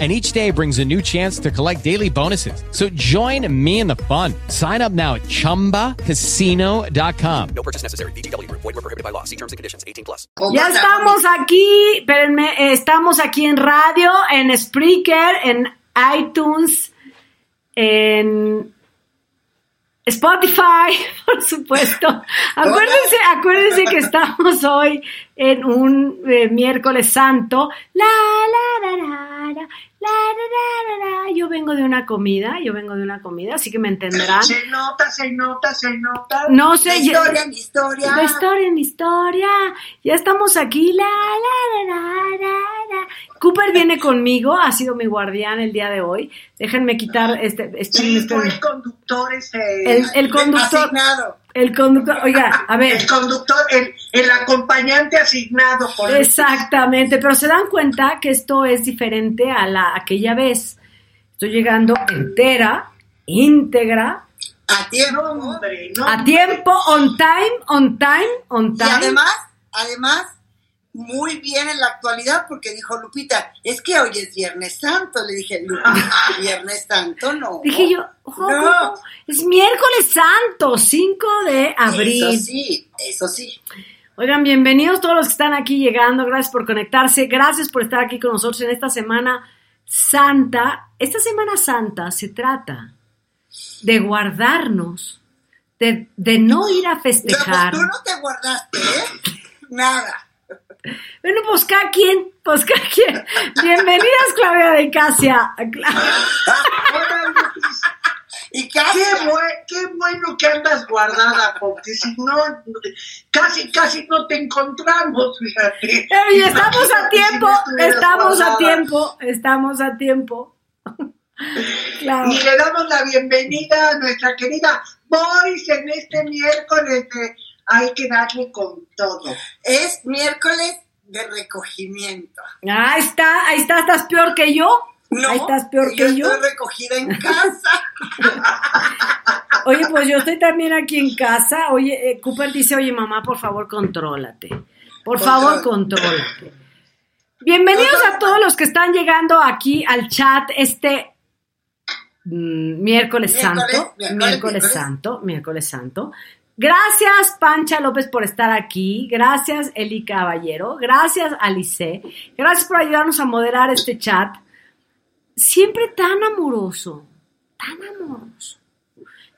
and each day brings a new chance to collect daily bonuses. So join me in the fun. Sign up now at ChumbaCasino.com. No purchase necessary. BGW. Void were prohibited by law. See terms and conditions. 18 plus. Ya estamos aquí, espérenme, eh, estamos aquí en radio, en Spreaker, en iTunes, en Spotify, por supuesto. Acuérdense, acuérdense que estamos hoy en un eh, miércoles santo. La, la, la, la, la, la la la. Yo vengo de una comida, yo vengo de una comida, así que me entenderán. Se nota, se nota, se nota. No sé. historia, mi historia. La historia, mi historia. Ya estamos aquí. La, la, la, la, la. Cooper viene conmigo, ha sido mi guardián el día de hoy. Déjenme quitar este. este Sí, este- fue el conductor este. El- el conductor. Asignado. el conductor. Oiga, a ver. El conductor, el, el acompañante asignado por. Exactamente, pero se dan cuenta que esto es diferente a la aquella vez. Estoy llegando entera, íntegra, A tiempo. No, hombre, no. a tiempo, on time, on time, on Y time. además, además, muy bien en la actualidad, porque dijo Lupita, es que hoy es Viernes Santo. Le dije, Lupita, Viernes Santo no. Dije yo, No. es miércoles santo, 5 de abril. Eso sí, eso sí. Oigan, bienvenidos todos los que están aquí llegando, gracias por conectarse, gracias por estar aquí con nosotros en esta semana santa. Esta semana santa se trata de guardarnos, de, de no ir a Pero pues festejar. tú no te guardaste, ¿eh? Nada. Bueno, pues cada quien, pues cada quien. Bienvenidas, Claudia de Casia. Hola, Lupis. Y casi. Qué, bue- qué bueno que andas guardada, porque si no, casi, casi no te encontramos, fíjate. Y estamos a tiempo, Si no estuvieras estamos a tiempo, estamos a tiempo. Claro. Y le damos la bienvenida a nuestra querida Boris en este miércoles de Hay que darle con todo. Es miércoles de recogimiento. Ahí está, ahí está, estás peor que yo. No, ahí estás peor yo que yo. estoy recogida en casa. Oye, pues yo estoy también aquí en casa. Oye, eh, Cooper dice, oye, mamá, por favor, contrólate. Por favor, contrólate. Bienvenidos a todos los que están llegando aquí al chat este mm, miércoles Miércoles, santo. miércoles, Miércoles miércoles. santo, miércoles santo. Gracias, Pancha López, por estar aquí. Gracias, Eli Caballero. Gracias, Alice. Gracias por ayudarnos a moderar este chat. Siempre tan amoroso. Tan amoroso.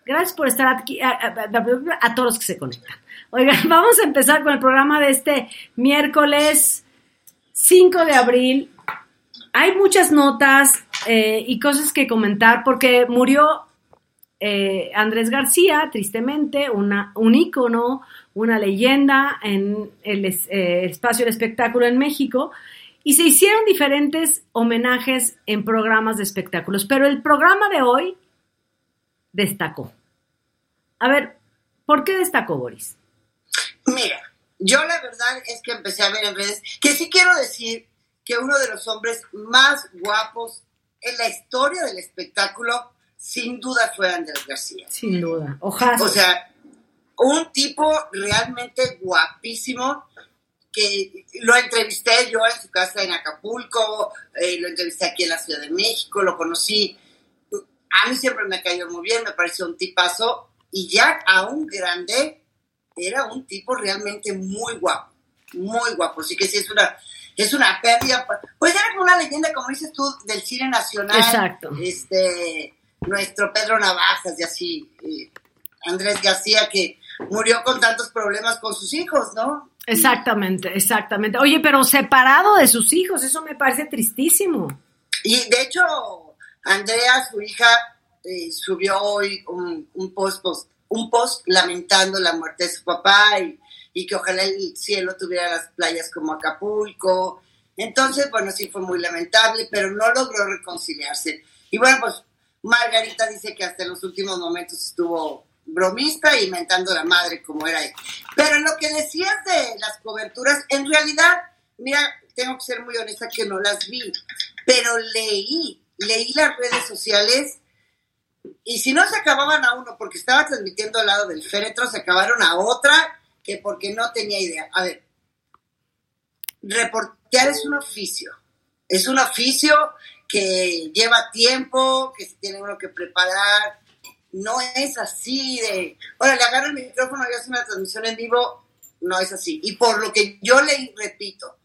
Gracias por estar aquí, a, todos los que se conectan. Oigan, vamos a empezar con el programa de este miércoles 5 de abril. Hay muchas notas eh, y cosas que comentar porque murió eh, Andrés García, tristemente, un ícono, una leyenda en el eh, espacio del espectáculo en México. Y se hicieron diferentes homenajes en programas de espectáculos, pero el programa de hoy destacó. A ver, ¿por qué destacó Boris? Mira, yo la verdad es que empecé a ver en redes que sí quiero decir que uno de los hombres más guapos en la historia del espectáculo, sin duda fue Andrés García. Sin duda. Ojalá. O sea, un tipo realmente guapísimo que lo entrevisté yo en su casa en Acapulco, eh, lo entrevisté aquí en la Ciudad de México, lo conocí. A mí siempre me cayó muy bien, me pareció un tipazo y ya aún grande era un tipo realmente muy guapo, muy guapo. Así que sí es una es una pérdida. Pues era como una leyenda, como dices tú, del cine nacional. Exacto. Este, nuestro Pedro Navajas y así. eh, Andrés García que murió con tantos problemas con sus hijos, ¿no? Exactamente, exactamente. Oye, pero separado de sus hijos, eso me parece tristísimo. Y de hecho, Andrea, su hija, eh, subió hoy un, un post, post- un post lamentando la muerte de su papá y, y que ojalá el cielo tuviera las playas como Acapulco. Entonces, bueno, sí fue muy lamentable, pero no logró reconciliarse. Y bueno, pues Margarita dice que hasta los últimos momentos estuvo bromista y mentando la madre como era él. Pero lo que decías de las coberturas, en realidad, mira, tengo que ser muy honesta que no las vi, pero leí, leí las redes sociales y si no se acababan a uno porque estaba transmitiendo al lado del féretro, se acabaron a otra que porque no tenía idea. A ver, reportear es un oficio, es un oficio que lleva tiempo, que se tiene uno que preparar, no es así de, ahora le agarro el micrófono y hace una transmisión en vivo, no es así. Y por lo que yo leí, repito,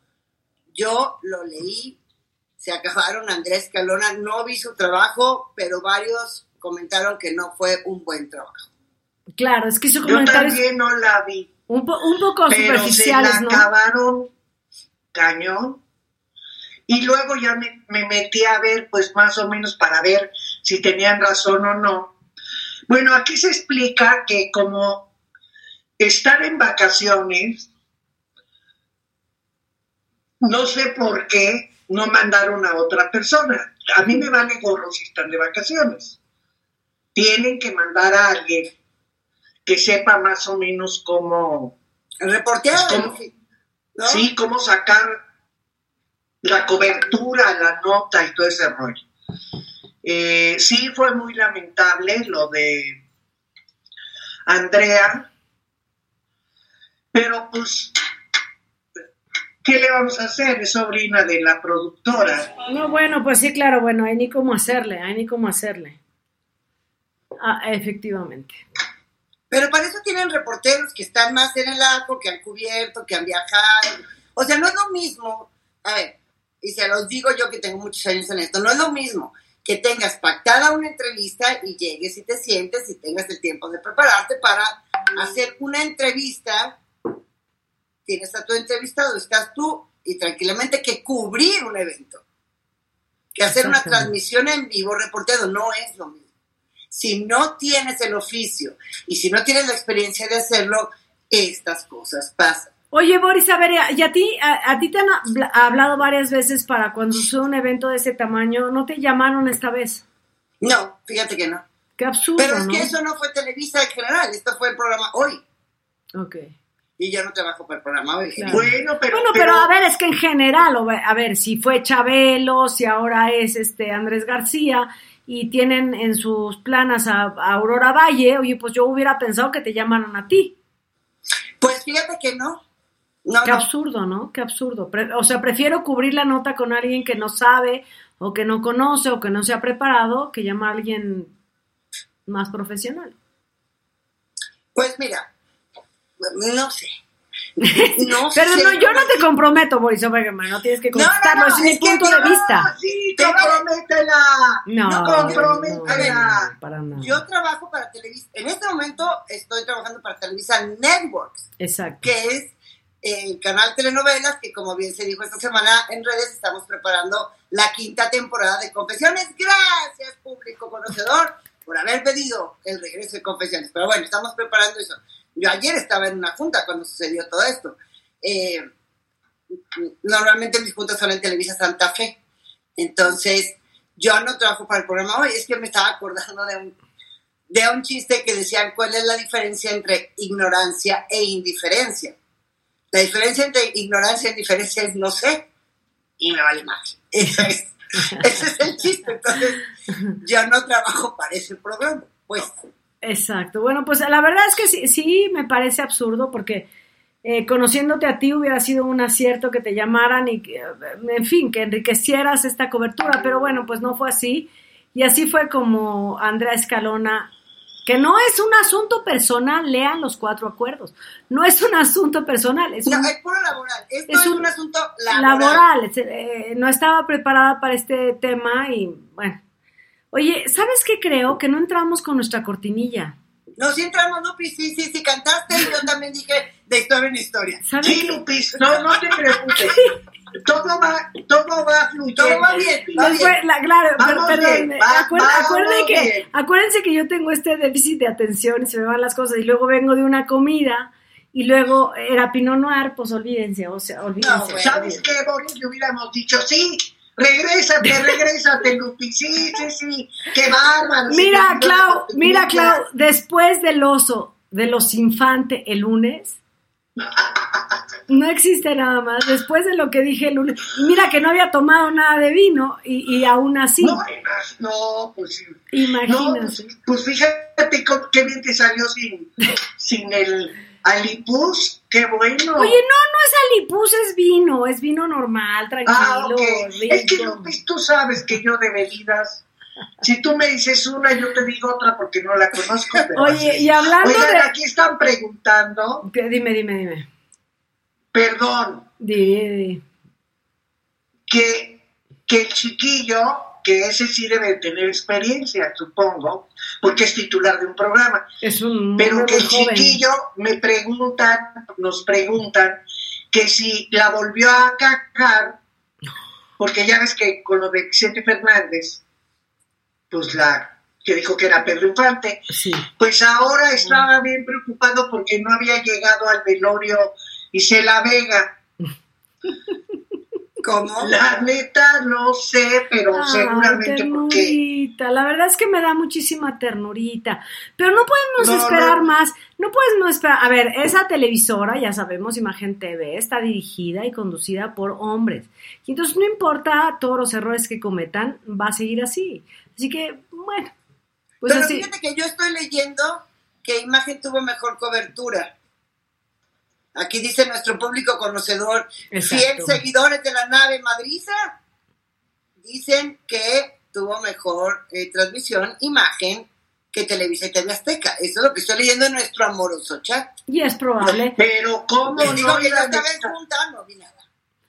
yo lo leí, se acabaron Andrés Calona, no vi su trabajo, pero varios comentaron que no fue un buen trabajo. Claro, es que su Yo también no la vi, un, po- un poco pero se la ¿no? acabaron cañón. Y luego ya me, me metí a ver, pues más o menos para ver si tenían razón o no. Bueno, aquí se explica que como estar en vacaciones, no sé por qué no mandaron a otra persona. A mí me vale gorro si están de vacaciones. Tienen que mandar a alguien que sepa más o menos cómo, Reportear, ¿Cómo? ¿no? sí, cómo sacar la cobertura, la nota y todo ese rollo. Eh, sí fue muy lamentable lo de Andrea, pero pues, ¿qué le vamos a hacer? Es sobrina de la productora. No, bueno, pues sí, claro, bueno, hay ni cómo hacerle, hay ni cómo hacerle. Ah, efectivamente. Pero para eso tienen reporteros que están más en el arco, que han cubierto, que han viajado. O sea, no es lo mismo. A ver, y se los digo yo que tengo muchos años en esto, no es lo mismo que tengas pactada una entrevista y llegues y te sientes y tengas el tiempo de prepararte para hacer una entrevista. Tienes a tu entrevistado, estás tú y tranquilamente que cubrir un evento. Que hacer una transmisión en vivo reportero no es lo mismo. Si no tienes el oficio y si no tienes la experiencia de hacerlo, estas cosas pasan. Oye, Boris, a ver, y a ti, a, a ti te han habla- hablado varias veces para cuando sucede un evento de ese tamaño, ¿no te llamaron esta vez? No, fíjate que no. Qué absurdo, Pero es ¿no? que eso no fue Televisa en general, esto fue el programa hoy. Ok. Y yo no trabajo para el programa hoy. Claro. Bueno, pero, bueno, pero, a ver, es que en general, a ver, si fue Chabelo, si ahora es este Andrés García y tienen en sus planas a, a Aurora Valle, oye, pues yo hubiera pensado que te llamaran a ti. Pues fíjate que no. No, Qué no. absurdo, ¿no? Qué absurdo. O sea, prefiero cubrir la nota con alguien que no sabe o que no conoce o que no se ha preparado que llamar a alguien más profesional. Pues mira, no sé. No Pero sé no, yo no te comprometo, Boris Obergemar, no tienes que No, no, contestarlo, no, es mi punto de vista. Sí, Te- comprométela. No, No, comprométela. no, para nada. Yo trabajo para Televisa. En este momento estoy trabajando para Televisa Networks. Exacto. que es el canal Telenovelas, que como bien se dijo esta semana en redes, estamos preparando la quinta temporada de Confesiones. Gracias, público conocedor, por haber pedido el regreso de Confesiones. Pero bueno, estamos preparando eso. Yo ayer estaba en una junta cuando sucedió todo esto. Eh, normalmente mis juntas son en Televisa Santa Fe. Entonces, yo no trabajo para el programa hoy, es que me estaba acordando de un, de un chiste que decían cuál es la diferencia entre ignorancia e indiferencia. La diferencia entre ignorancia e indiferencia es no sé y me vale más. Ese es, el chiste. Entonces, yo no trabajo para ese programa. Pues, Exacto. Bueno, pues la verdad es que sí, sí me parece absurdo porque eh, conociéndote a ti hubiera sido un acierto que te llamaran y que, eh, en fin, que enriquecieras esta cobertura, pero bueno, pues no fue así. Y así fue como Andrea Escalona, que no es un asunto personal, lean los cuatro acuerdos. No es un asunto personal, es no, un es puro laboral. Esto es es, un un, asunto laboral. laboral. eh, no estaba preparada para este tema y bueno. Oye, ¿sabes qué creo? Que no entramos con nuestra cortinilla. No, si entramos, Lupi, sí, sí, sí, cantaste y yo también dije de historia en historia. ¿Sabes Sí? Lupis, no, no te preocupes. Todo va, todo va fluyendo. Todo va bien, Lupis. va No fue- la- claro, Vamos per- perdón, bien, va- acuer- vamos acuérdense que, bien. acuérdense que yo tengo este déficit de atención y se me van las cosas y luego vengo de una comida y luego era Pinot Noir, pues olvídense, o sea, olvídense. No. ¿Sabes qué, Boris? Le hubiéramos dicho, sí, Regrésate, regrésate, Lupi. Sí, sí, sí. Qué bárbaro. Mira, Clau, mira. Clau, después del oso, de los infantes el lunes, no existe nada más. Después de lo que dije el lunes, y mira que no había tomado nada de vino y, y aún así, No, no, pues sí. No, imagínate. pues, pues fíjate qué bien te salió sin, sin el alipus. Qué bueno. Oye, no, no es alipus, es vino, es vino normal, tranquilo, Ah, ok. Es que tú sabes que yo de bebidas, si tú me dices una, yo te digo otra porque no la conozco. pero Oye, así. y hablando Oigan, de- aquí están preguntando, Dime, dime, dime. perdón, Di, di, di. que, que el chiquillo, que ese sí debe tener experiencia, supongo, porque es titular de un programa, Es un pero que el joven. chiquillo me preguntan, nos preguntan que si la volvió a cagar, porque ya ves que con lo de Vicente Fernández, pues la que dijo que era Pedro Infante, Sí. pues ahora estaba bien preocupado porque no había llegado al velorio Isela Vega. ¿Cómo? La neta no sé, pero Ay, seguramente porque ternurita. La verdad es que me da muchísima ternurita. Pero no podemos No, esperar no. más. No podemos esperar. A ver, esa televisora, ya sabemos, Imagen TV, está dirigida y conducida por hombres. Y entonces no importa todos los errores que cometan, va a seguir así. Así que, bueno, pues Pero así. fíjate que yo estoy leyendo que Imagen tuvo mejor cobertura. Aquí dice nuestro público conocedor, Exacto. fiel seguidores de la nave madriza, dicen que tuvo mejor eh, transmisión, imagen, que Televisa y TV Azteca. Eso es lo que estoy leyendo en nuestro amoroso chat. Y es probable. pero cómo Les digo no que estaba en junta, no vi nada.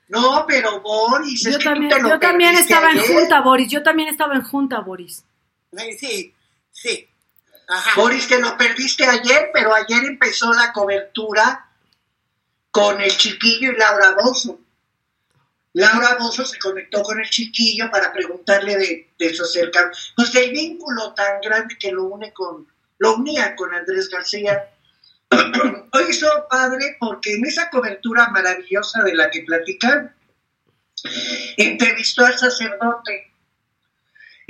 No, pero Boris, es Yo que tú también, te lo yo también estaba en junta, Boris. Yo también estaba en junta, Boris. Sí, Sí, sí. Ajá. Boris, te lo perdiste ayer, pero ayer empezó la cobertura con el chiquillo y Laura Bozo. Laura Bozo se conectó con el chiquillo para preguntarle de, de su acercamiento, pues del vínculo tan grande que lo une con, lo unía con Andrés García. Hoy hizo padre porque en esa cobertura maravillosa de la que platican, entrevistó al sacerdote.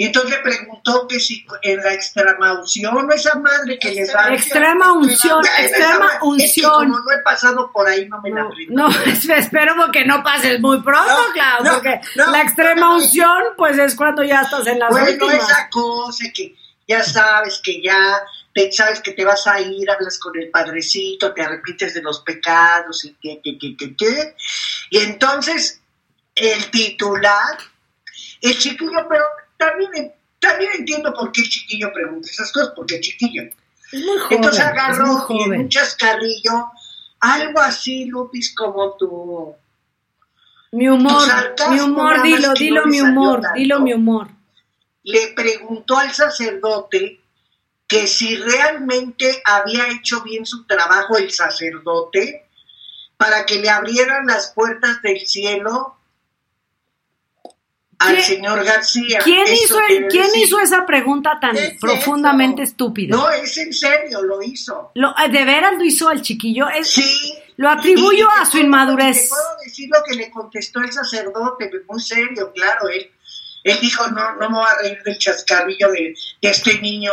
Y entonces le preguntó que si en la extremaunción o esa madre que les da. Extrema unción, extrema que unción. como no he pasado por ahí, no me la No, aprendo. no, espero porque no pases muy pronto, No, Clau, no, porque la extrema unción, pues es cuando ya estás en las Bueno, últimas. esa cosa que ya sabes que ya te, sabes que te vas a ir, hablas con el padrecito, te arrepientes de los pecados y que, que, que, que, que. Y entonces el titular, el chiquillo, pero también, también entiendo por qué el chiquillo pregunta esas cosas, porque el chiquillo. Es muy joven. Entonces es muy agarró y en joven. un chascarrillo, algo así, Lupis, como tu... Mi humor, Tu mi humor, dilo, dilo no mi humor, tanto. dilo mi humor. le preguntó al sacerdote que si realmente había hecho bien su trabajo el sacerdote para que le abrieran las puertas del cielo al ¿Quién- señor García. ¿Quién, hizo, el- quiere ¿quién decir- hizo esa pregunta tan ¿Qué es profundamente eso? estúpida? No, es en serio, lo hizo. Lo- eh, ¿De veras lo hizo el chiquillo? Es- Sí. Lo atribuyo a su puedo- inmadurez. Te puedo decir lo que le contestó el sacerdote, muy serio, claro. Él, él dijo, no, no me voy a reír del chascarrillo de, de este niño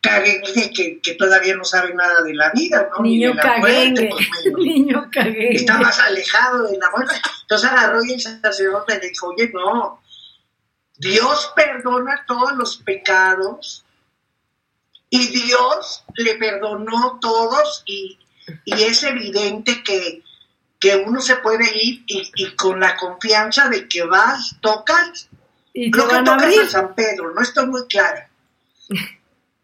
caguengue que, que todavía no sabe nada de la vida, ¿no? Ni Niño de la muerte, caguengue. pues, menos. Niño caguengue. Está más alejado de la muerte. Entonces agarró y el sacerdote le dijo, oye, no, Dios perdona todos los pecados y Dios le perdonó todos y, y es evidente que, que uno se puede ir y, y con la confianza de que vas, tocas, Y creo que tocas abrir. a San Pedro, no estoy muy clara.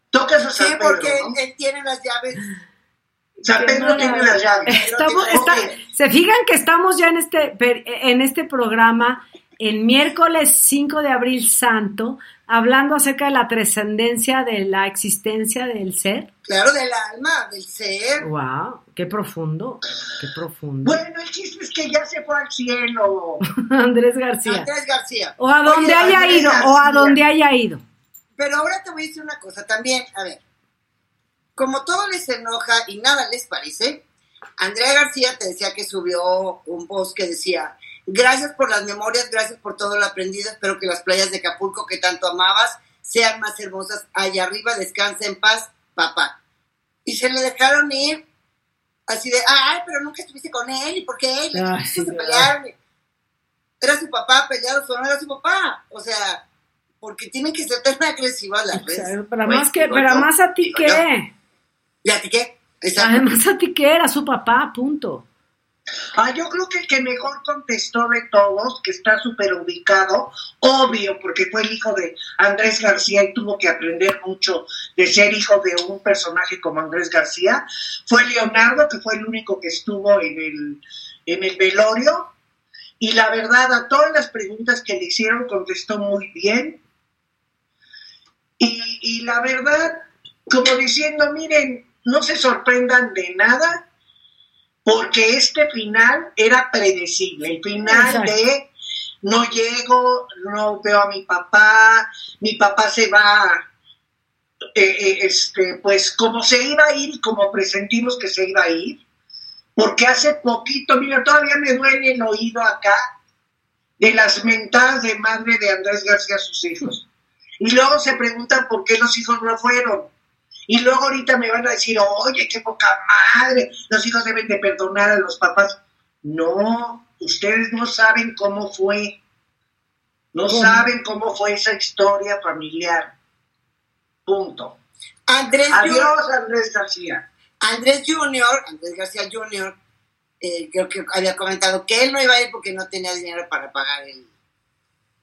Tocas a Sí, San Pedro, porque ¿no? él tiene las llaves. San Pedro tiene las llaves. Estamos, Ok. está- se fijan que estamos ya en este, en este programa el miércoles 5 de abril santo, hablando acerca de la trascendencia de la existencia del ser. Claro, del alma, del ser. ¡Wow! ¡Qué profundo! ¡Qué profundo! Bueno, el chiste es que ya se fue al cielo. Andrés García. Andrés García. O a donde Oye, haya Andrés ido, o a donde haya ido. Pero ahora te voy a decir una cosa también. A ver, como todo les enoja y nada les parece, Andrea García te decía que subió un post que decía, Gracias por las memorias, gracias por todo lo aprendido. Espero que las playas de Acapulco que tanto amabas sean más hermosas. Allá arriba, descansa en paz, papá. Y se le dejaron ir así de, ay, pero nunca estuviste con él, ¿y por qué él? Ay, se Dios. pelearon. Era su papá, peleados o no era su papá. O sea, porque tienen que ser tan agresivas las O sea, pero Bueno, más que, digo pero yo, más a ti qué. ¿Y a ti qué? Exacto. Además a ti qué era su papá, punto. Ah, yo creo que el que mejor contestó de todos, que está súper ubicado, obvio, porque fue el hijo de Andrés García y tuvo que aprender mucho de ser hijo de un personaje como Andrés García, fue Leonardo, que fue el único que estuvo en el, en el velorio. Y la verdad, a todas las preguntas que le hicieron contestó muy bien. Y, y la verdad, como diciendo, miren, no se sorprendan de nada, porque este final era predecible, el final Exacto. de no llego, no veo a mi papá, mi papá se va, eh, eh, este, pues como se iba a ir como presentimos que se iba a ir, porque hace poquito, mira, todavía me duele el oído acá de las mentadas de madre de Andrés García a sus hijos. Y luego se preguntan por qué los hijos no fueron. Y luego ahorita me van a decir, oye, qué poca madre, los hijos deben de perdonar a los papás. No, ustedes no saben cómo fue. No ¿Cómo? saben cómo fue esa historia familiar. Punto. Andrés Junior, Adiós, Andrés García. Andrés Junior, Andrés García Junior, eh, creo que había comentado que él no iba a ir porque no tenía dinero para pagar el,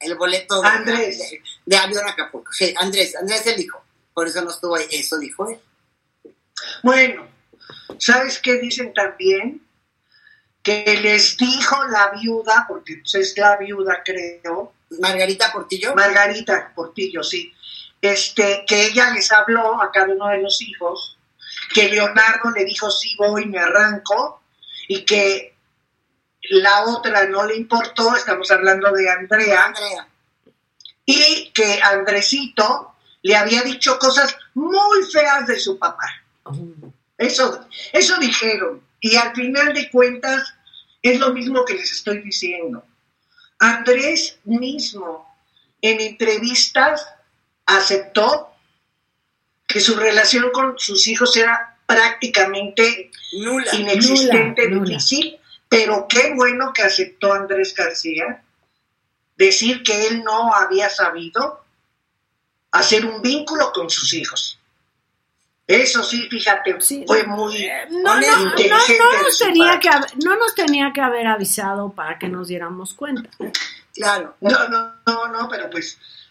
el boleto de, Andrés. de- de avión a Acapulco. Sí, Andrés, Andrés el hijo. Por eso no estuvo ahí. Eso dijo él. Bueno, ¿sabes qué dicen también? Que les dijo la viuda, porque pues, es la viuda, creo, Margarita Portillo. Margarita Portillo, sí, este, que ella les habló a cada uno de los hijos, que Leonardo le dijo sí voy, me arranco, y que la otra no le importó, estamos hablando de Andrea, Andrea. y que Andresito le había dicho cosas muy feas de su papá. Eso, eso dijeron. Y al final de cuentas es lo mismo que les estoy diciendo. Andrés mismo en entrevistas aceptó que su relación con sus hijos era prácticamente Nula. inexistente, Nula, nula. difícil, pero qué bueno que aceptó Andrés García decir que él no había sabido hacer un vínculo con sus hijos. Eso sí, fíjate, Sí. fue muy Eh, No, no, no, no nos tenía que haber, no nos tenía que haber avisado para que nos diéramos cuenta. Claro. No, no, no, no, pero pues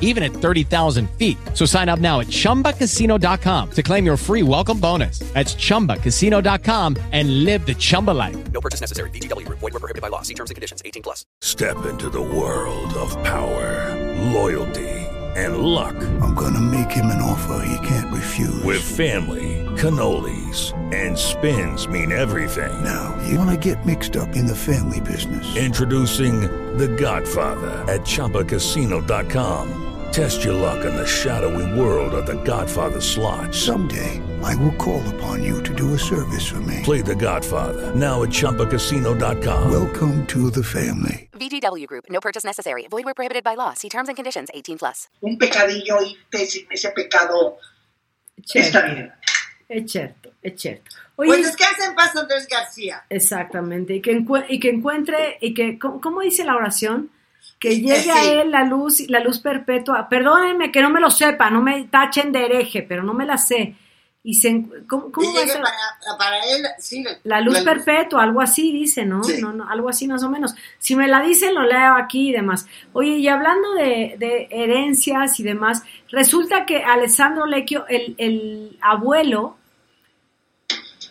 even at 30,000 feet. So sign up now at chumbacasino.com to claim your free welcome bonus. That's chumbacasino.com and live the Chumba life. No purchase necessary. VGW Group. Void were prohibited by law. See terms and conditions. 18 plus. Step into the world of power, loyalty, and luck. I'm gonna make him an offer he can't refuse. With family, cannolis, and spins mean everything. now, you wanna get mixed up in the family business. Introducing The Godfather at ChumbaCasino.com. Test your luck in the shadowy world of The Godfather slot. Someday, I will call upon you to do a service for me. Play The Godfather now at ChumbaCasino.com. Welcome to the family. VGW Group. No purchase necessary. Void where prohibited by law. See terms and conditions. 18 plus. un pecadillo sin ese pecado. Está bien. es cierto, es cierto. Oye, Pues descansa en paz, Andrés García. exactamente, y que, encue- y que encuentre, y que, ¿cómo, cómo dice la oración? Que llegue sí. a él la luz, la luz perpetua. Perdónenme que no me lo sepa, no me tachen de hereje, pero no me la sé. Y se, ¿cómo, cómo va a llegue ser? para, para él, sí. La luz perpetua, algo así dice, ¿no? Sí. No, no, Algo así más o menos. Si me la dicen, lo leo aquí y demás. Oye, y hablando de, de herencias y demás, resulta que Alessandro Lecchio, el, el abuelo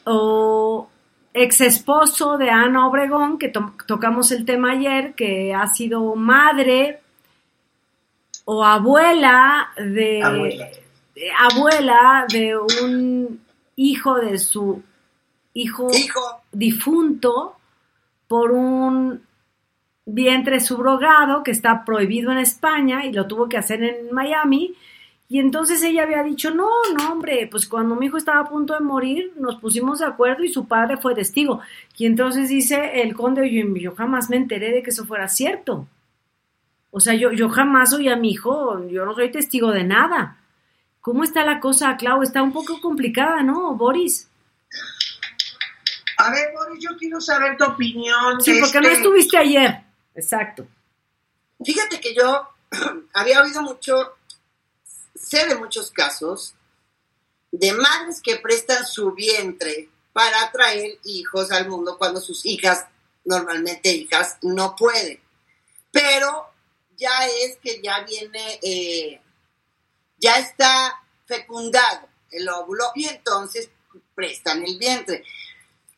o ex esposo de Ana Obregón, que to- tocamos el tema ayer, que ha sido madre o abuela de Abuela. de- abuela de un hijo de su hijo, Hijo, difunto por un vientre subrogado que está prohibido en España y lo tuvo que hacer en Miami. Y entonces ella había dicho, no, no, hombre, pues cuando mi hijo estaba a punto de morir, nos pusimos de acuerdo y su padre fue testigo. Y entonces dice el conde, oye, yo jamás me enteré de que eso fuera cierto. O sea, yo, yo jamás oí a mi hijo, yo no soy testigo de nada. ¿Cómo está la cosa, Clau? Está un poco complicada, ¿no, Boris? A ver, Boris, yo quiero saber tu opinión. Sí, porque no este- estuviste ayer. Exacto. fíjate que yo había oído mucho, sé de muchos casos de madres que prestan su vientre para traer hijos al mundo cuando sus hijas, normalmente hijas, no pueden. Pero ya es que ya viene, eh, ya está fecundado el óvulo y entonces prestan el vientre.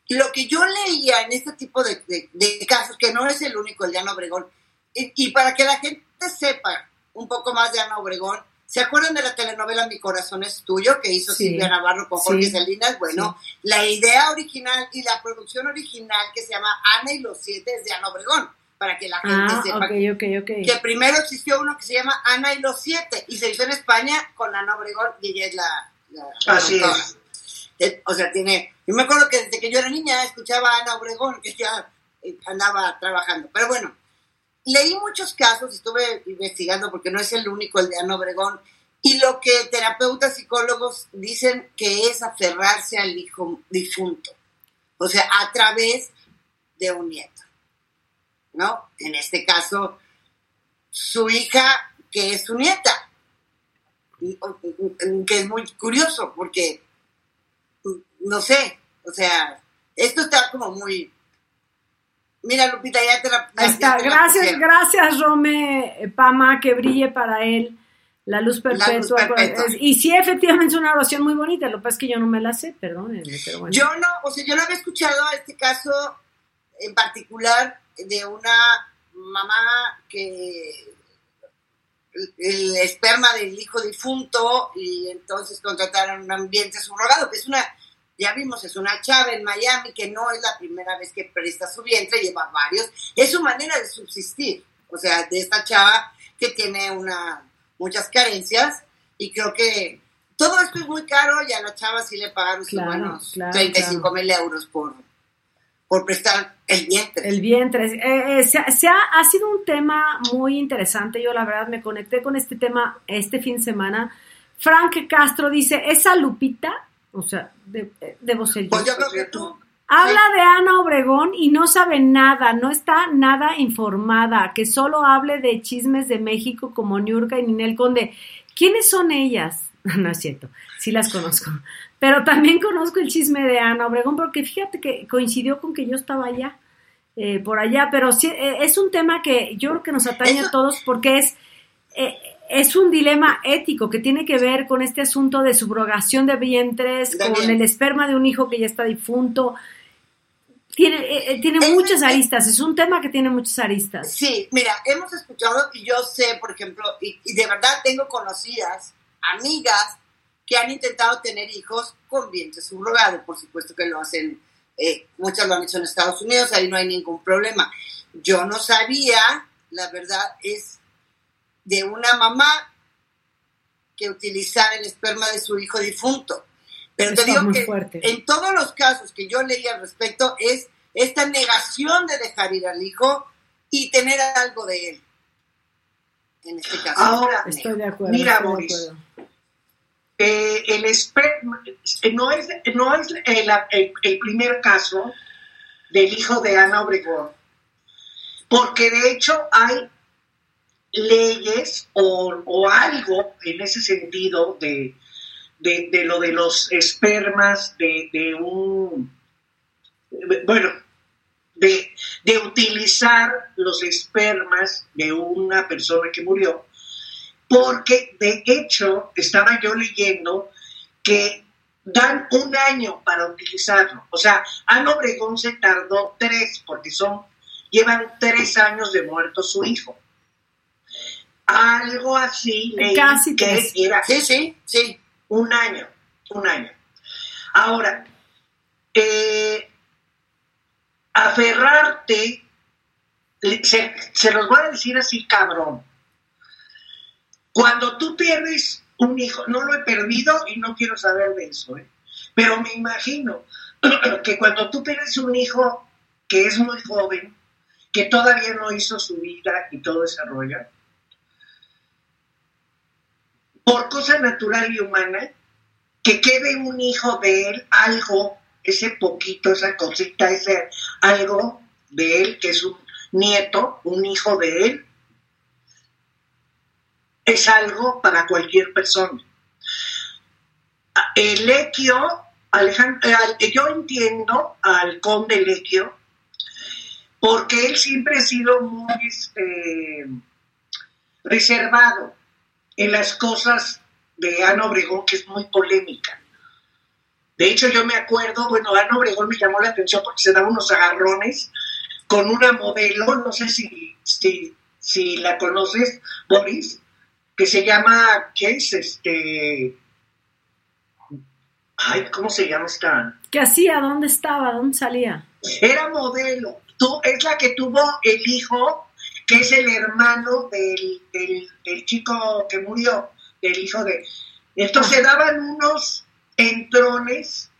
Lo que yo leía en este tipo de casos, que no es el único, el de Ana Obregón, y, y para que la gente sepa un poco más de Ana Obregón, ¿se acuerdan de la telenovela Mi corazón es tuyo que hizo Sí. Silvia Navarro con Sí. Jorge Salinas? Bueno, la idea original y la producción original que se llama Ana y los siete es de Ana Obregón, para que la gente Ah, sepa ok, ok, ok. que primero existió uno que se llama Ana y los siete y se hizo en España con Ana Obregón y ella es la, la- la Así es. Eh, O sea, tiene. Yo me acuerdo que desde que yo era niña escuchaba a Ana Obregón, que ya eh, andaba trabajando. Pero bueno, leí muchos casos, estuve investigando porque no es el único el de Ana Obregón. Y lo que terapeutas psicólogos dicen que es aferrarse al hijo difunto. O sea, a través de un nieto. ¿No? En este caso, su hija, que es su nieta. Que es muy curioso porque no sé, o sea, esto está como muy... Mira, Lupita, ya te la... Ahí está. la Gracias, gracias, Rome eh, Pama, que brille para él la luz perpetua. perpetua. Y sí, efectivamente es una oración muy bonita. Lo que pasa es que yo no me la sé, perdónenme, pero bueno. Yo no, o sea, yo no había escuchado este caso en particular de una mamá que el, el esperma del hijo difunto y entonces contrataron un ambiente subrogado, que es una, ya vimos, es una chava en Miami que no es la primera vez que presta su vientre, lleva varios, es su manera de subsistir, o sea, de esta chava que tiene una, muchas carencias y creo que todo esto es muy caro y a la chava sí le pagaron Claro, buenos claro, 35 mil euros por, por prestar el vientre. El vientre. Eh, eh, se ha, ha sido un tema muy interesante. Yo, la verdad, me conecté con este tema este fin de semana. Frank Castro dice: ¿Esa Lupita? O sea, de- debo ser yo. Pues yo creo que tú. Habla de Ana Obregón y no sabe nada, no está nada informada, que solo hable de chismes de México como Niurka y Ninel Conde. ¿Quiénes son ellas? No es cierto, sí las conozco. Pero también conozco el chisme de Ana Obregón, porque fíjate que coincidió con que yo estaba allá, eh, por allá, pero sí, eh, es un tema que yo creo que nos atañe Eso- a todos porque es, eh, es un dilema ético que tiene que ver con este asunto de subrogación de vientres, con el esperma de un hijo que ya está difunto. Tiene, eh, eh, tiene Es- muchas es- aristas, es un tema que tiene muchas aristas. Sí, mira, hemos escuchado y yo sé, por ejemplo, y, y de verdad tengo conocidas, amigas, que han intentado tener hijos con vientre subrogado. Por supuesto que lo hacen, eh, muchas lo han hecho en Estados Unidos, ahí no hay ningún problema. Yo no sabía, la verdad es de una mamá que utilizara el esperma de su hijo difunto. Pero te digo que fuerte. en todos los casos que yo leí al respecto es esta negación de dejar ir al hijo y tener algo de él. En este caso. Ahora, Estoy de acuerdo. Mira, Boris. Eh, el esperma no es, no es el, el- el primer caso del hijo de Ana Obregón, porque de hecho hay leyes o, o algo en ese sentido de, de, lo de los espermas de, de un, bueno, de, de utilizar los espermas de una persona que murió porque de hecho estaba yo leyendo que dan un año para utilizarlo. O sea, Ana Obregón se tardó tres, porque son, llevan tres años de muerto su hijo. Algo así leí Casi que tres. era Sí, sí, sí. un año, un año. Ahora, eh, aferrarte, se, se los voy a decir así, cabrón. Cuando tú pierdes un hijo, no lo he perdido y no quiero saber de eso, ¿eh? pero me imagino que cuando tú pierdes un hijo que es muy joven, que todavía no hizo su vida y todo ese rollo, por cosa natural y humana, que quede un hijo de él, algo, ese poquito, esa cosita, ese algo de él, que es un nieto, un hijo de él, es algo para cualquier persona. El Alejandro, yo entiendo al conde Lequio, porque él siempre ha sido muy este, reservado en las cosas de Ana Obregón, que es muy polémica. De hecho, yo me acuerdo, bueno, Ana Obregón me llamó la atención porque se daba unos agarrones con una modelo, no sé si, si, si la conoces, Boris, que se llama, ¿qué es? Este... Ay, ¿cómo se llama esta? ¿Qué hacía? ¿Dónde estaba? ¿Dónde salía? Era modelo. Tú, es la que tuvo el hijo, que es el hermano del, del, del chico que murió, del hijo de... Entonces daban unos entrones,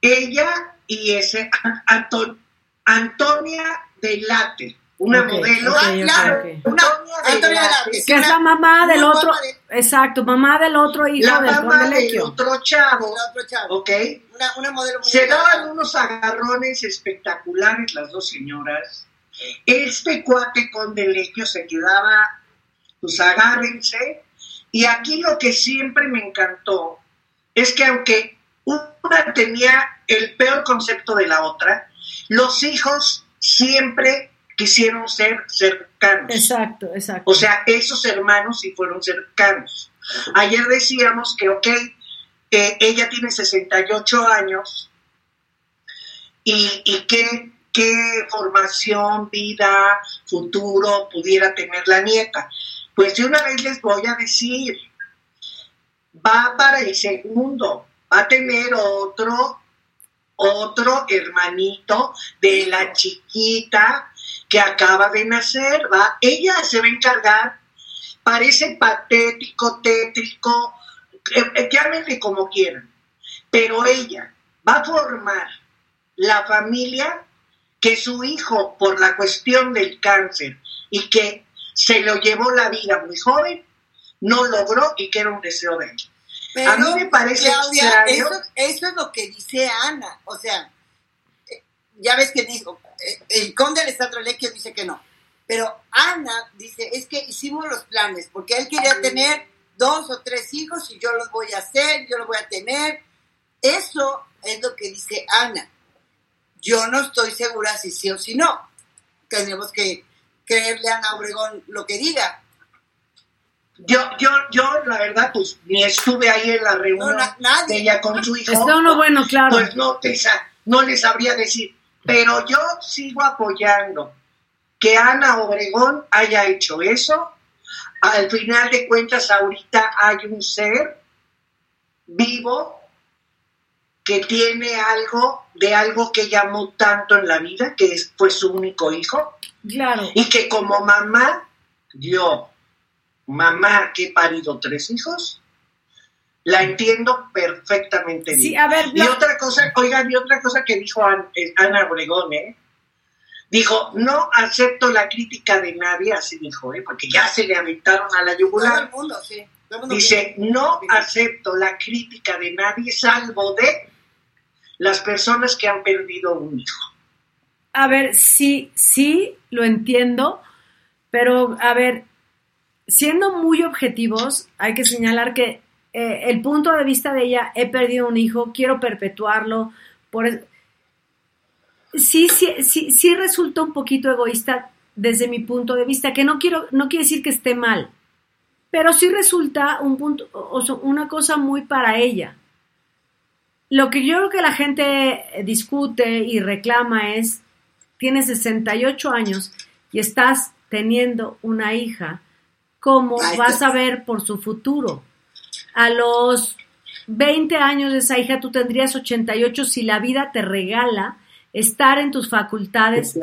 ella y ese Anton, Antonia Delate, una modelo. ok, Ah, ok, claro, una Antonia Delate. Que es la mamá del otro, mamá de- exacto, mamá del otro hijo La del mamá del otro chavo, otro chavo. ¿ok? Una, una modelo muy Se daban unos agarrones espectaculares las dos señoras. Este cuate con Delequio se quedaba, pues agárrense. Y aquí lo que siempre me encantó es que aunque una tenía el peor concepto de la otra, los hijos siempre quisieron ser cercanos. Exacto, exacto. O sea, esos hermanos sí fueron cercanos. Ayer decíamos que, ok, eh, ella tiene 68 años y, y qué, qué formación, vida, futuro pudiera tener la nieta. Pues de una vez les voy a decir, va para el segundo, va a tener otro, otro hermanito de la chiquita que acaba de nacer, va, ella se va a encargar, parece patético, tétrico, eh, eh, llámenle como quieran, pero ella va a formar la familia que su hijo, por la cuestión del cáncer y que se lo llevó la vida muy joven, no logró y que era un deseo de él. Pero, A mí me parece Claudia, extraño. eso, eso es lo que dice Ana. O sea, eh, ya ves que dijo, eh, el conde Alessandro Lecchio dice que no. Pero Ana dice, es que hicimos los planes, porque él quería tener dos o tres hijos y yo los voy a hacer, yo los voy a tener. Eso es lo que dice Ana. Yo no estoy segura si sí o si no. Tenemos que creerle a Ana Obregón lo que diga. Yo, yo, yo, la verdad, pues ni estuve ahí en la reunión No, na- nadie. de ella con su hijo. Está uno bueno, claro. Pues no, te no les sabría decir. Pero yo sigo apoyando que Ana Obregón haya hecho eso. Al final de cuentas, ahorita hay un ser vivo que tiene algo de algo que llamó tanto en la vida, que es, fue su único hijo, Claro. y que como mamá, yo, mamá que he parido tres hijos, la entiendo perfectamente bien. Sí, a ver, Y no- otra cosa, oigan, y otra cosa que dijo eh, Ana Obregón, ¿eh? Dijo, no acepto la crítica de nadie, así dijo, ¿eh? Porque ya se le aventaron a la Todo el yugular. mundo, sí. Todo el mundo Dice, no acepto la crítica de nadie, salvo de las personas que han perdido un hijo. A ver, sí, sí, lo entiendo, pero a ver, siendo muy objetivos, hay que señalar que eh, el punto de vista de ella, he perdido un hijo, quiero perpetuarlo, por sí, sí, sí, sí resulta un poquito egoísta desde mi punto de vista, que no quiero, no quiere decir que esté mal, pero sí resulta un punto, o una cosa muy para ella. Lo que yo creo que la gente discute y reclama es, tienes 68 años y estás teniendo una hija, ¿cómo vas a ver por su futuro? A los 20 años de esa hija, tú tendrías 88 si la vida te regala estar en tus facultades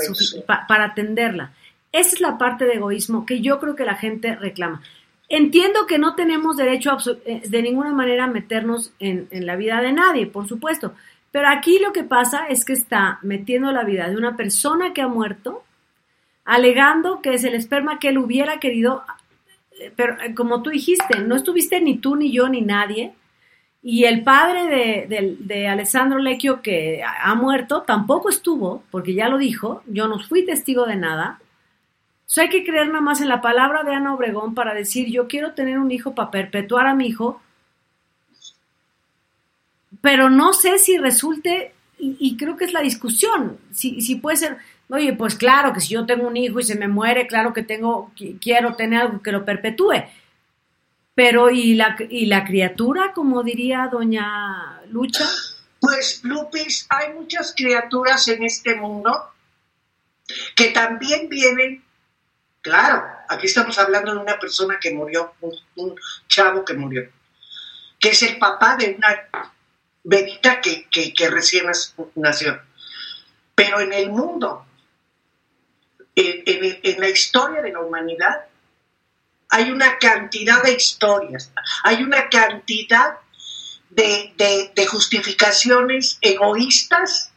para atenderla. Esa es la parte de egoísmo que yo creo que la gente reclama. Entiendo que no tenemos derecho eh, de ninguna manera a meternos en, la vida de nadie, por supuesto, pero aquí lo que pasa es que está metiendo la vida de una persona que ha muerto, alegando que es el esperma que él hubiera querido, eh, pero eh, como tú dijiste, no estuviste ni tú, ni yo, ni nadie, y el padre de, de- de Alessandro Lecchio, que ha muerto, tampoco estuvo, porque ya lo dijo, yo no fui testigo de nada. Hay que creer nada más en la palabra de Ana Obregón para decir, yo quiero tener un hijo para perpetuar a mi hijo, pero no sé si resulte, y, creo que es la discusión, si, si puede ser, oye, pues claro que si yo tengo un hijo y se me muere, claro que tengo, qui- quiero tener algo que lo perpetúe. Pero, ¿y la, y la criatura, como diría doña Lucha? Pues, Lupis, hay muchas criaturas en este mundo que también vienen, claro, aquí estamos hablando de una persona que murió, un, chavo que murió, que es el papá de una bebita que, que- recién nació. Pero en el mundo, en, en- la historia de la humanidad, hay una cantidad de historias, hay una cantidad de- de justificaciones egoístas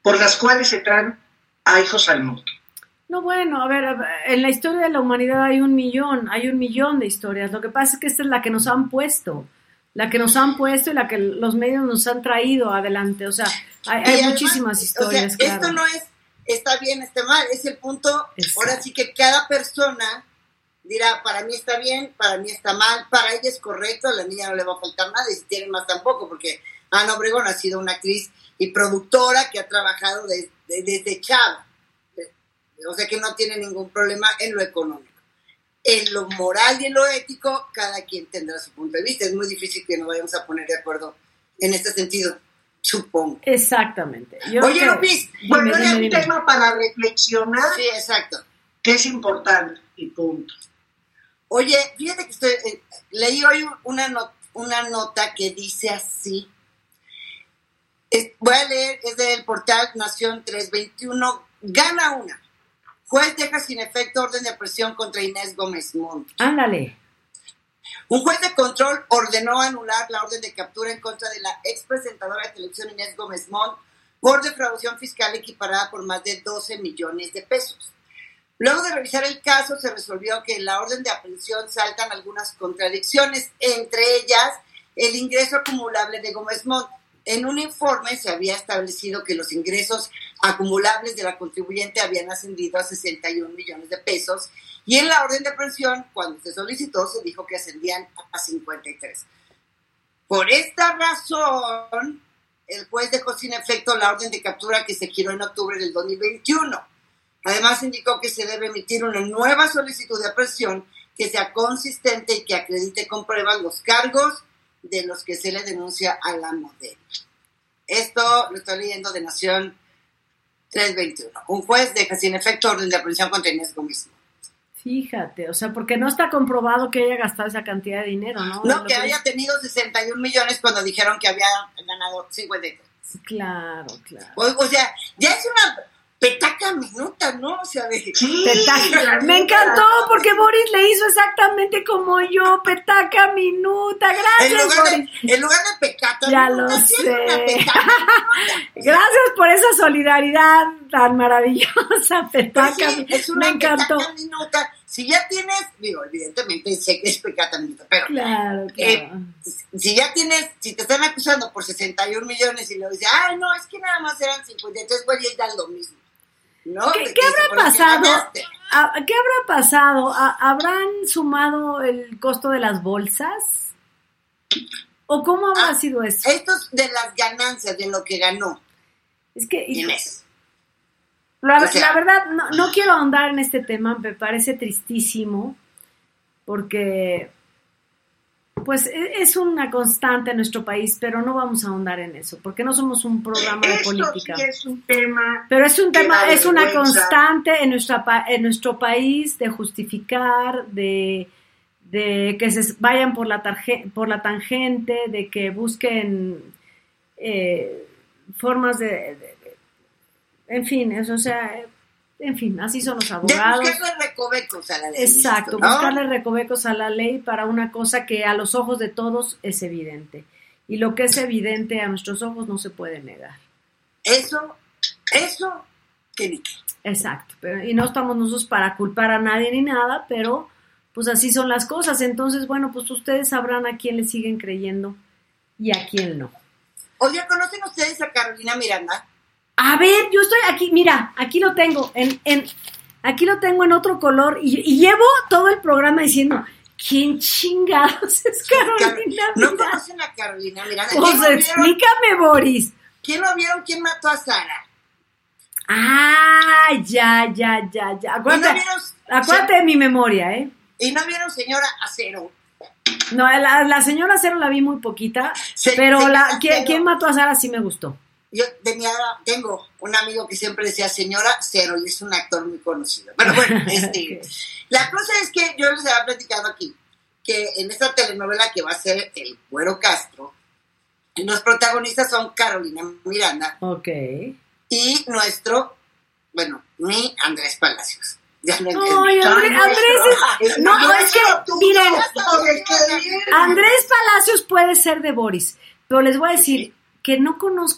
por las cuales se traen a hijos al mundo. No, bueno, a ver, en la historia de la humanidad hay un millón, hay un millón de historias. Lo que pasa es que esta es la que nos han puesto, la que nos han puesto y la que los medios nos han traído adelante. O sea, hay, hay Y además, muchísimas historias, O sea, claro. esto no es está bien, está mal, es el punto. Exacto. Ahora sí que cada persona dirá, para mí está bien, para mí está mal, para ella es correcto, a la niña no le va a faltar nada y si tiene más tampoco, porque Ana Obregón ha sido una actriz y productora que ha trabajado de- de- desde chava. O sea que no tiene ningún problema en lo económico. En lo moral y en lo ético, cada quien tendrá su punto de vista. Es muy difícil que nos vayamos a poner de acuerdo en este sentido, supongo. Exactamente. Yo Oye, creo- Lupis, dime, es un tema para reflexionar Sí, exacto. que es importante y punto. Oye, fíjate que estoy, eh, leí hoy una, una nota que dice así. Es- voy a leer, es del portal Nación 321. Gana una. Juez deja sin efecto orden de presión contra Inés Gómez Montt. Ándale. Un juez de control ordenó anular la orden de captura en contra de la ex presentadora de televisión Inés Gómez Montt por defraudación fiscal equiparada por más de 12 millones de pesos. Luego de revisar el caso, se resolvió que en la orden de aprehensión saltan algunas contradicciones, entre ellas el ingreso acumulable de Gómez Montt. En un informe se había establecido que los ingresos acumulables de la contribuyente habían ascendido a 61 millones de pesos y en la orden de aprehensión, cuando se solicitó, se dijo que ascendían a 53. Por esta razón, el juez dejó sin efecto la orden de captura que se giró en octubre del 2021. Además, indicó que se debe emitir una nueva solicitud de aprehensión que sea consistente y que acredite con pruebas los cargos de los que se le denuncia a la modelo. Esto lo estoy leyendo de Nación 321. Un juez deja sin efecto orden de aprehensión contra Inés Gómez. Fíjate, o sea, porque no está comprobado que haya gastado esa cantidad de dinero, ¿no? No, que haya tenido 61 millones cuando dijeron que había ganado 53. Claro, claro. O, o sea, ya es una petaca minuta, ¿no? O sea, de... Sí, Petaca. Me encantó porque Boris le hizo exactamente como yo, petaca minuta. En Gracias, lugar, Boris. de, en lugar de pecata, Ya minuta, lo sé. una petaca minuta. Gracias por esa solidaridad tan maravillosa, Pues petaca. sí, es una Me encantó. petaca minuta. Si ya tienes, digo, evidentemente sé que es pecata minuta, pero Claro, eh, claro. si ya tienes, si te están acusando por 61 millones y luego dices, ay, no, es que nada más eran 50, entonces voy a ir a lo mismo. ¿No? ¿Qué, habrá que pasado? ganaste. ¿A- ¿Qué habrá pasado? ¿A- ¿Habrán sumado el costo de las bolsas? ¿O cómo habrá Ah, sido eso? Estos de las ganancias, de lo que ganó Es que, Inés. La, O sea- la verdad, no, no quiero ahondar en este tema, me parece tristísimo, porque pues e- es una constante en nuestro país, pero no vamos a ahondar en eso, porque no somos un programa de Esto política. sí es un tema Pero es un tema, es una constante en, nuestra, en nuestro país de justificar, de, de que se vayan por la, tarje- por la tangente, de que busquen eh, formas de, de- de- En fin, eso, o sea, en fin, así son los De abogados. buscarle recovecos a la ley. Exacto, ¿no? buscarle recovecos a la ley para una cosa que a los ojos de todos es evidente. Y lo que es evidente a nuestros ojos no se puede negar. Eso, eso, que ni. Exacto. Pero, y no estamos nosotros para culpar a nadie ni nada, pero pues así son las cosas. Entonces, bueno, pues ustedes sabrán a quién le siguen creyendo y a quién no. Oye, ¿conocen ustedes a Carolina Miranda? A ver, yo estoy aquí, mira, aquí lo tengo, en, en, aquí lo tengo en otro color y, y llevo todo el programa diciendo, ¿quién chingados es Carolina ¿No conocen a Carolina Miranda? Pues explícame, Boris. ¿Quién no vieron quién mató a Sara? Ah, ya, ya, ya, ya. ¿Y no Acuérdate, acuérdate de mi memoria, ¿eh? y no vieron señora Acero? No, la, la señora Cero la vi muy poquita, Se- pero la, ¿quién, Cero. quién mató a Sara sí me gustó. Yo tenía, tengo un amigo que siempre decía señora Cero y es un actor muy conocido. Pero bueno, este, la cosa es que yo les había platicado aquí que en esta telenovela que va a ser El Güero Castro, los protagonistas son Carolina Miranda Ok. y nuestro, bueno, mi Andrés Palacios. Ya lo Ay, entendí. Andrés, es- no, es que, miren, Andrés Palacios puede ser de Boris, pero les voy a decir que no conozco.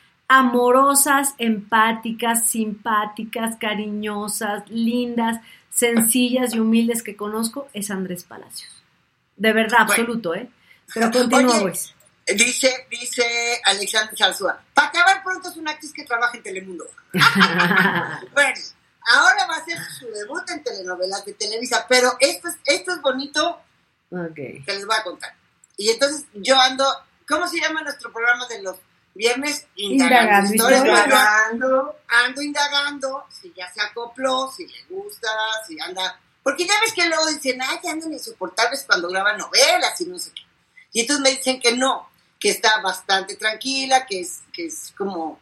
amorosas, empáticas, simpáticas, cariñosas, lindas, sencillas y humildes que conozco es Andrés Palacios. De verdad, Bueno. absoluto, ¿eh? Pero continúa, Boris. Dice, dice Alexander Salzúa, para acabar pronto es una actriz que trabaja en Telemundo. bueno, ahora va a hacer su debut en telenovelas de Televisa, pero esto es, esto es bonito Ok. que les voy a contar. Y entonces yo ando, ¿cómo se llama nuestro programa de los viernes? Indagando ando indagando, si ya se acopló, si le gusta, si anda... Porque ya ves que luego dicen, ay, ya andan insoportables cuando graban novelas y no sé qué. Y entonces me dicen que no, que está bastante tranquila, que es, que es como,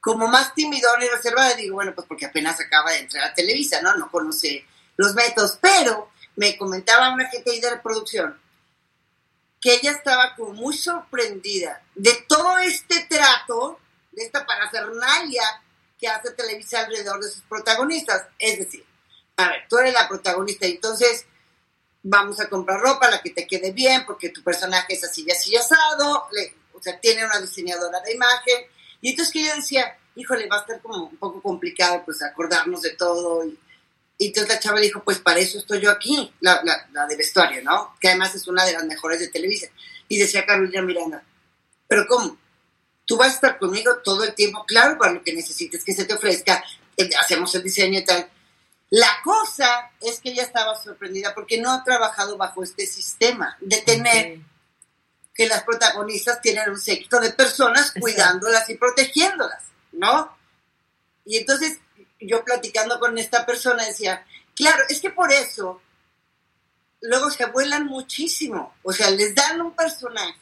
como más timidona y reservada. Digo, bueno, pues porque apenas acaba de entrar a Televisa, ¿no? No conoce los métodos. Pero me comentaba una gente ahí de la producción que ella estaba como muy sorprendida de todo este trato, de esta parafernalia que hace Televisa alrededor de sus protagonistas. Es decir, a ver, tú eres la protagonista entonces vamos a comprar ropa, la que te quede bien, porque tu personaje es así y así asado, le- o sea, tiene una diseñadora de imagen. Y entonces que yo decía, híjole, va a estar como un poco complicado pues acordarnos de todo. Y, y entonces la chava dijo, pues para eso estoy yo aquí, la, la, la de vestuario, ¿no? Que además es una de las mejores de Televisa. Y decía Carolina Miranda, pero ¿cómo? Tú vas a estar conmigo todo el tiempo, claro, para lo que necesites que se te ofrezca, eh, hacemos el diseño y tal. La cosa es que ella estaba sorprendida porque no ha trabajado bajo este sistema de tener que las protagonistas tienen un séquito de personas cuidándolas y protegiéndolas, ¿no? Y entonces yo platicando con esta persona decía, claro, es que por eso luego se vuelan muchísimo, o sea, les dan un personaje,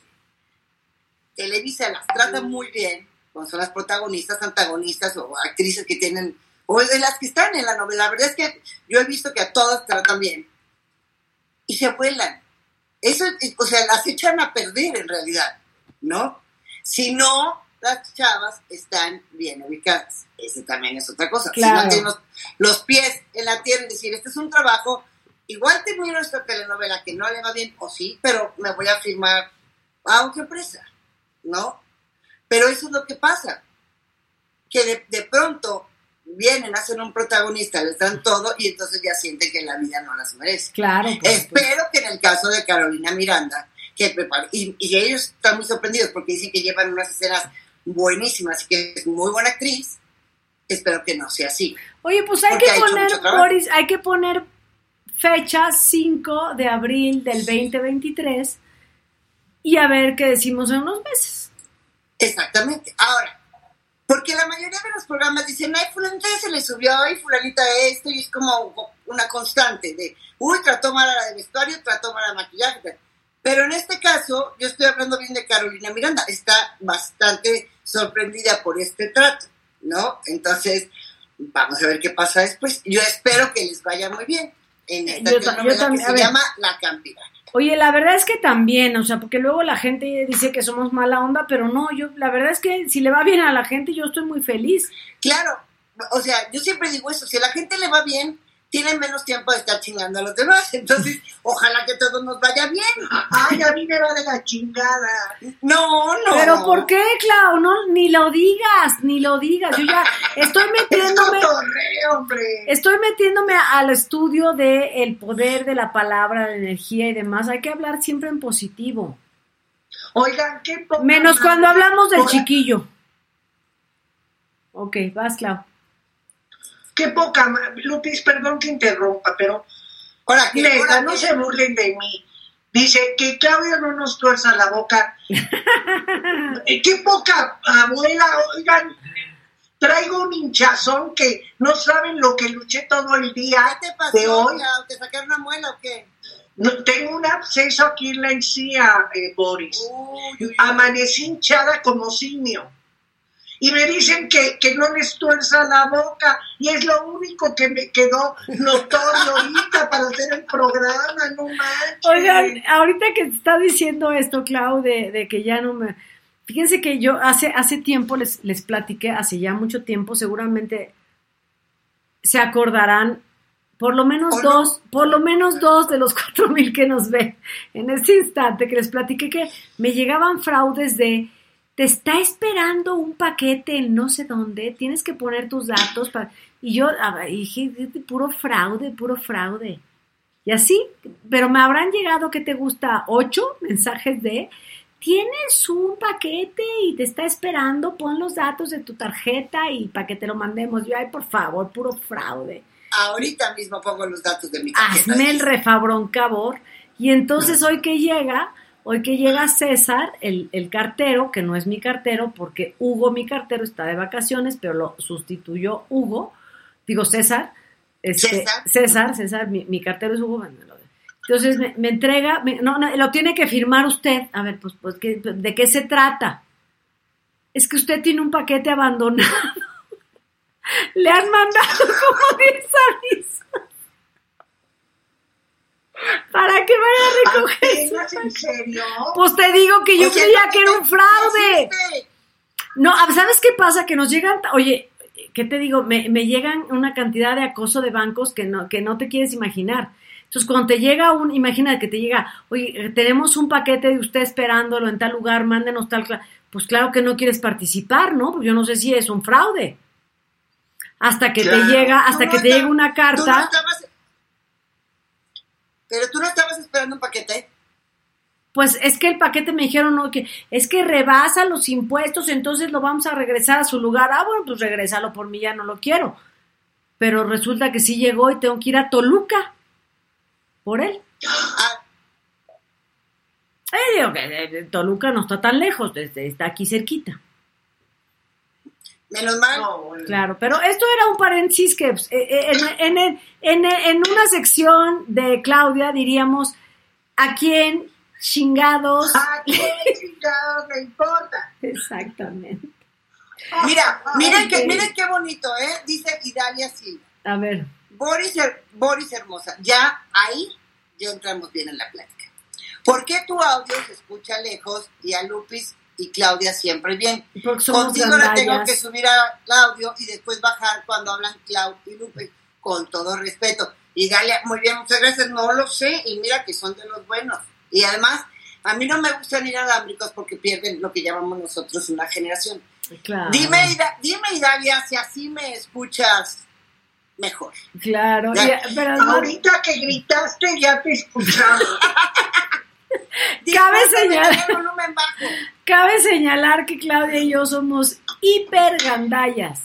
Televisa las trata muy bien, cuando son las protagonistas, antagonistas o actrices que tienen, o de las que están en la novela, la verdad es que yo he visto que a todas tratan bien, y se vuelan. Eso, o sea, las echan a perder en realidad, ¿no? Si no, las chavas están bien ubicadas. Ese también es otra cosa. Claro. Si no tienes los, pies en la tierra y decir, este es un trabajo, igual te miro esta telenovela que no le va bien, o sí, pero me voy a firmar a otra empresa, ¿no? Pero eso es lo que pasa, que de, de pronto vienen, hacen un protagonista, les dan todo y entonces ya sienten que la vida no las merece. Claro. Espero que en el caso de Carolina Miranda, que y, y ellos están muy sorprendidos porque dicen que llevan unas escenas buenísimas y que es muy buena actriz, espero que no sea así. Oye, pues hay Porque que poner. Boris, hay que poner fecha 5 de abril del 2023 y a ver qué decimos en unos meses. Exactamente. Ahora, porque la mayoría de los programas dicen, ay, fulanita se le subió, ay, fulanita esto, y es como una constante de, uy, trató mal a la de vestuario, trató mal a la maquillaje. Pero en este caso, yo estoy hablando bien de Carolina Miranda, está bastante sorprendida por este trato, ¿no? Entonces, vamos a ver qué pasa después. Yo espero que les vaya muy bien en esta Yo también, que a se llama La Campirana. Oye, la verdad es que también, o sea, porque luego la gente dice que somos mala onda, pero no, yo, la verdad es que si le va bien a la gente, yo estoy muy feliz. Claro, o sea, yo siempre digo eso, si a la gente le va bien, tienen menos tiempo de estar chingando a los demás, entonces ojalá que todo nos vaya bien. Ay, a mí me va de la chingada. No, no. Pero ¿por qué, Clau? No, ni lo digas, ni lo digas. Yo ya estoy Es metiéndome, estoy metiéndome al estudio de el poder de la palabra, la energía y demás. Hay que hablar siempre en positivo. Oigan, qué poca Menos cuando hablamos del chiquillo. Ok, vas, Clau. Qué poca Lupis, perdón que interrumpa, pero Ahora, neta, no se burlen de mí. Dice que Claudia no nos tuerza la boca. Eh, qué poca abuela, oigan. Traigo un hinchazón que no saben lo que luché todo el día ¿Qué te pasó, de hoy. ¿Te sacaron una muela o qué? No, tengo un absceso aquí en la encía, eh, Boris. Uy, uy, uy. Amanecí hinchada como simio. Y me dicen que, que no les tuerza la boca. Y es lo único que me quedó notorio ahorita para hacer el programa. No manches. Oigan, ahorita que está diciendo esto, Clau, de, de que ya no me... Fíjense que yo hace, hace tiempo les, les platiqué, hace ya mucho tiempo, seguramente se acordarán, por lo menos dos, por lo menos dos de los cuatro mil que nos ven en este instante, que les platiqué que me llegaban fraudes de, te está esperando un paquete en no sé dónde, tienes que poner tus datos, para... y yo dije, puro fraude, puro fraude. Y así, pero me habrán llegado, ¿qué te gusta? Ocho mensajes de, tienes un paquete y te está esperando, pon los datos de tu tarjeta y para que te lo mandemos. Yo, ay, por favor, puro fraude. Ahorita mismo pongo los datos de mi tarjeta. Hazme el refabrón cabor. Y entonces hoy que llega, hoy que llega César, el, el cartero, que no es mi cartero, porque Hugo, mi cartero, está de vacaciones, pero lo sustituyó Hugo, digo César, este, César. César, César, mi, mi cartero es Hugo. Entonces me, me entrega, me- no, no, lo tiene que firmar usted. A ver, pues, pues ¿qué- ¿de qué se trata? Es que usted tiene un paquete abandonado. Le han mandado como 10 avisos para que vaya a recoger. su ¿Apenas en serio? Pues te digo que yo creía que era un fraude. no ah, ¿sabes qué pasa? Que nos llegan, oye, ¿qué te digo? Me, me llegan una cantidad de acoso de bancos que no, que no te quieres imaginar. Entonces, cuando te llega un, imagina que te llega, oye, tenemos un paquete de usted esperándolo en tal lugar, mándenos tal, cla-". pues claro que no quieres participar, ¿no? Pues yo no sé si es un fraude. Hasta que te llega, hasta no que te llega una tú no carta. estabas- pero tú no estabas esperando un paquete. Pues es que el paquete me dijeron no, que es que rebasa los impuestos, entonces lo vamos a regresar a su lugar. Ah, bueno, pues regrésalo por mí, ya no lo quiero. Pero resulta que sí llegó y tengo que ir a Toluca por él. Ah, Eh, digo que eh, Toluca no está tan lejos, este, está aquí cerquita. Menos mal. No, bueno. Claro, pero esto era un paréntesis que pues, eh, eh, en, en- en- en una sección de Claudia diríamos a quién chingados. ¿A quién chingados le importa? Exactamente. Mira, miren, que, miren qué bonito, ¿eh? Dice Idalia Silva. A ver. Boris, Her- Boris Hermosa, ya ahí ya entramos bien en la plática. ¿Por qué tu audio se escucha lejos y a Lupis y Claudia siempre bien. Contigo le tengo que subir a Claudio y después bajar cuando hablan Claudio y Lupe, con todo respeto. Y Galia, muy bien, muchas gracias, no lo sé, y mira que son de los buenos. Y además, a mí no me gustan ir alámbricos porque pierden lo que llamamos nosotros una generación. Claro. Dime, dime, Idalia, si así me escuchas mejor. Claro, Ya. pero Ahorita que gritaste ya te escuchamos. cabe señalar, volumen bajo. cabe señalar que Claudia y yo somos hiper gandallas.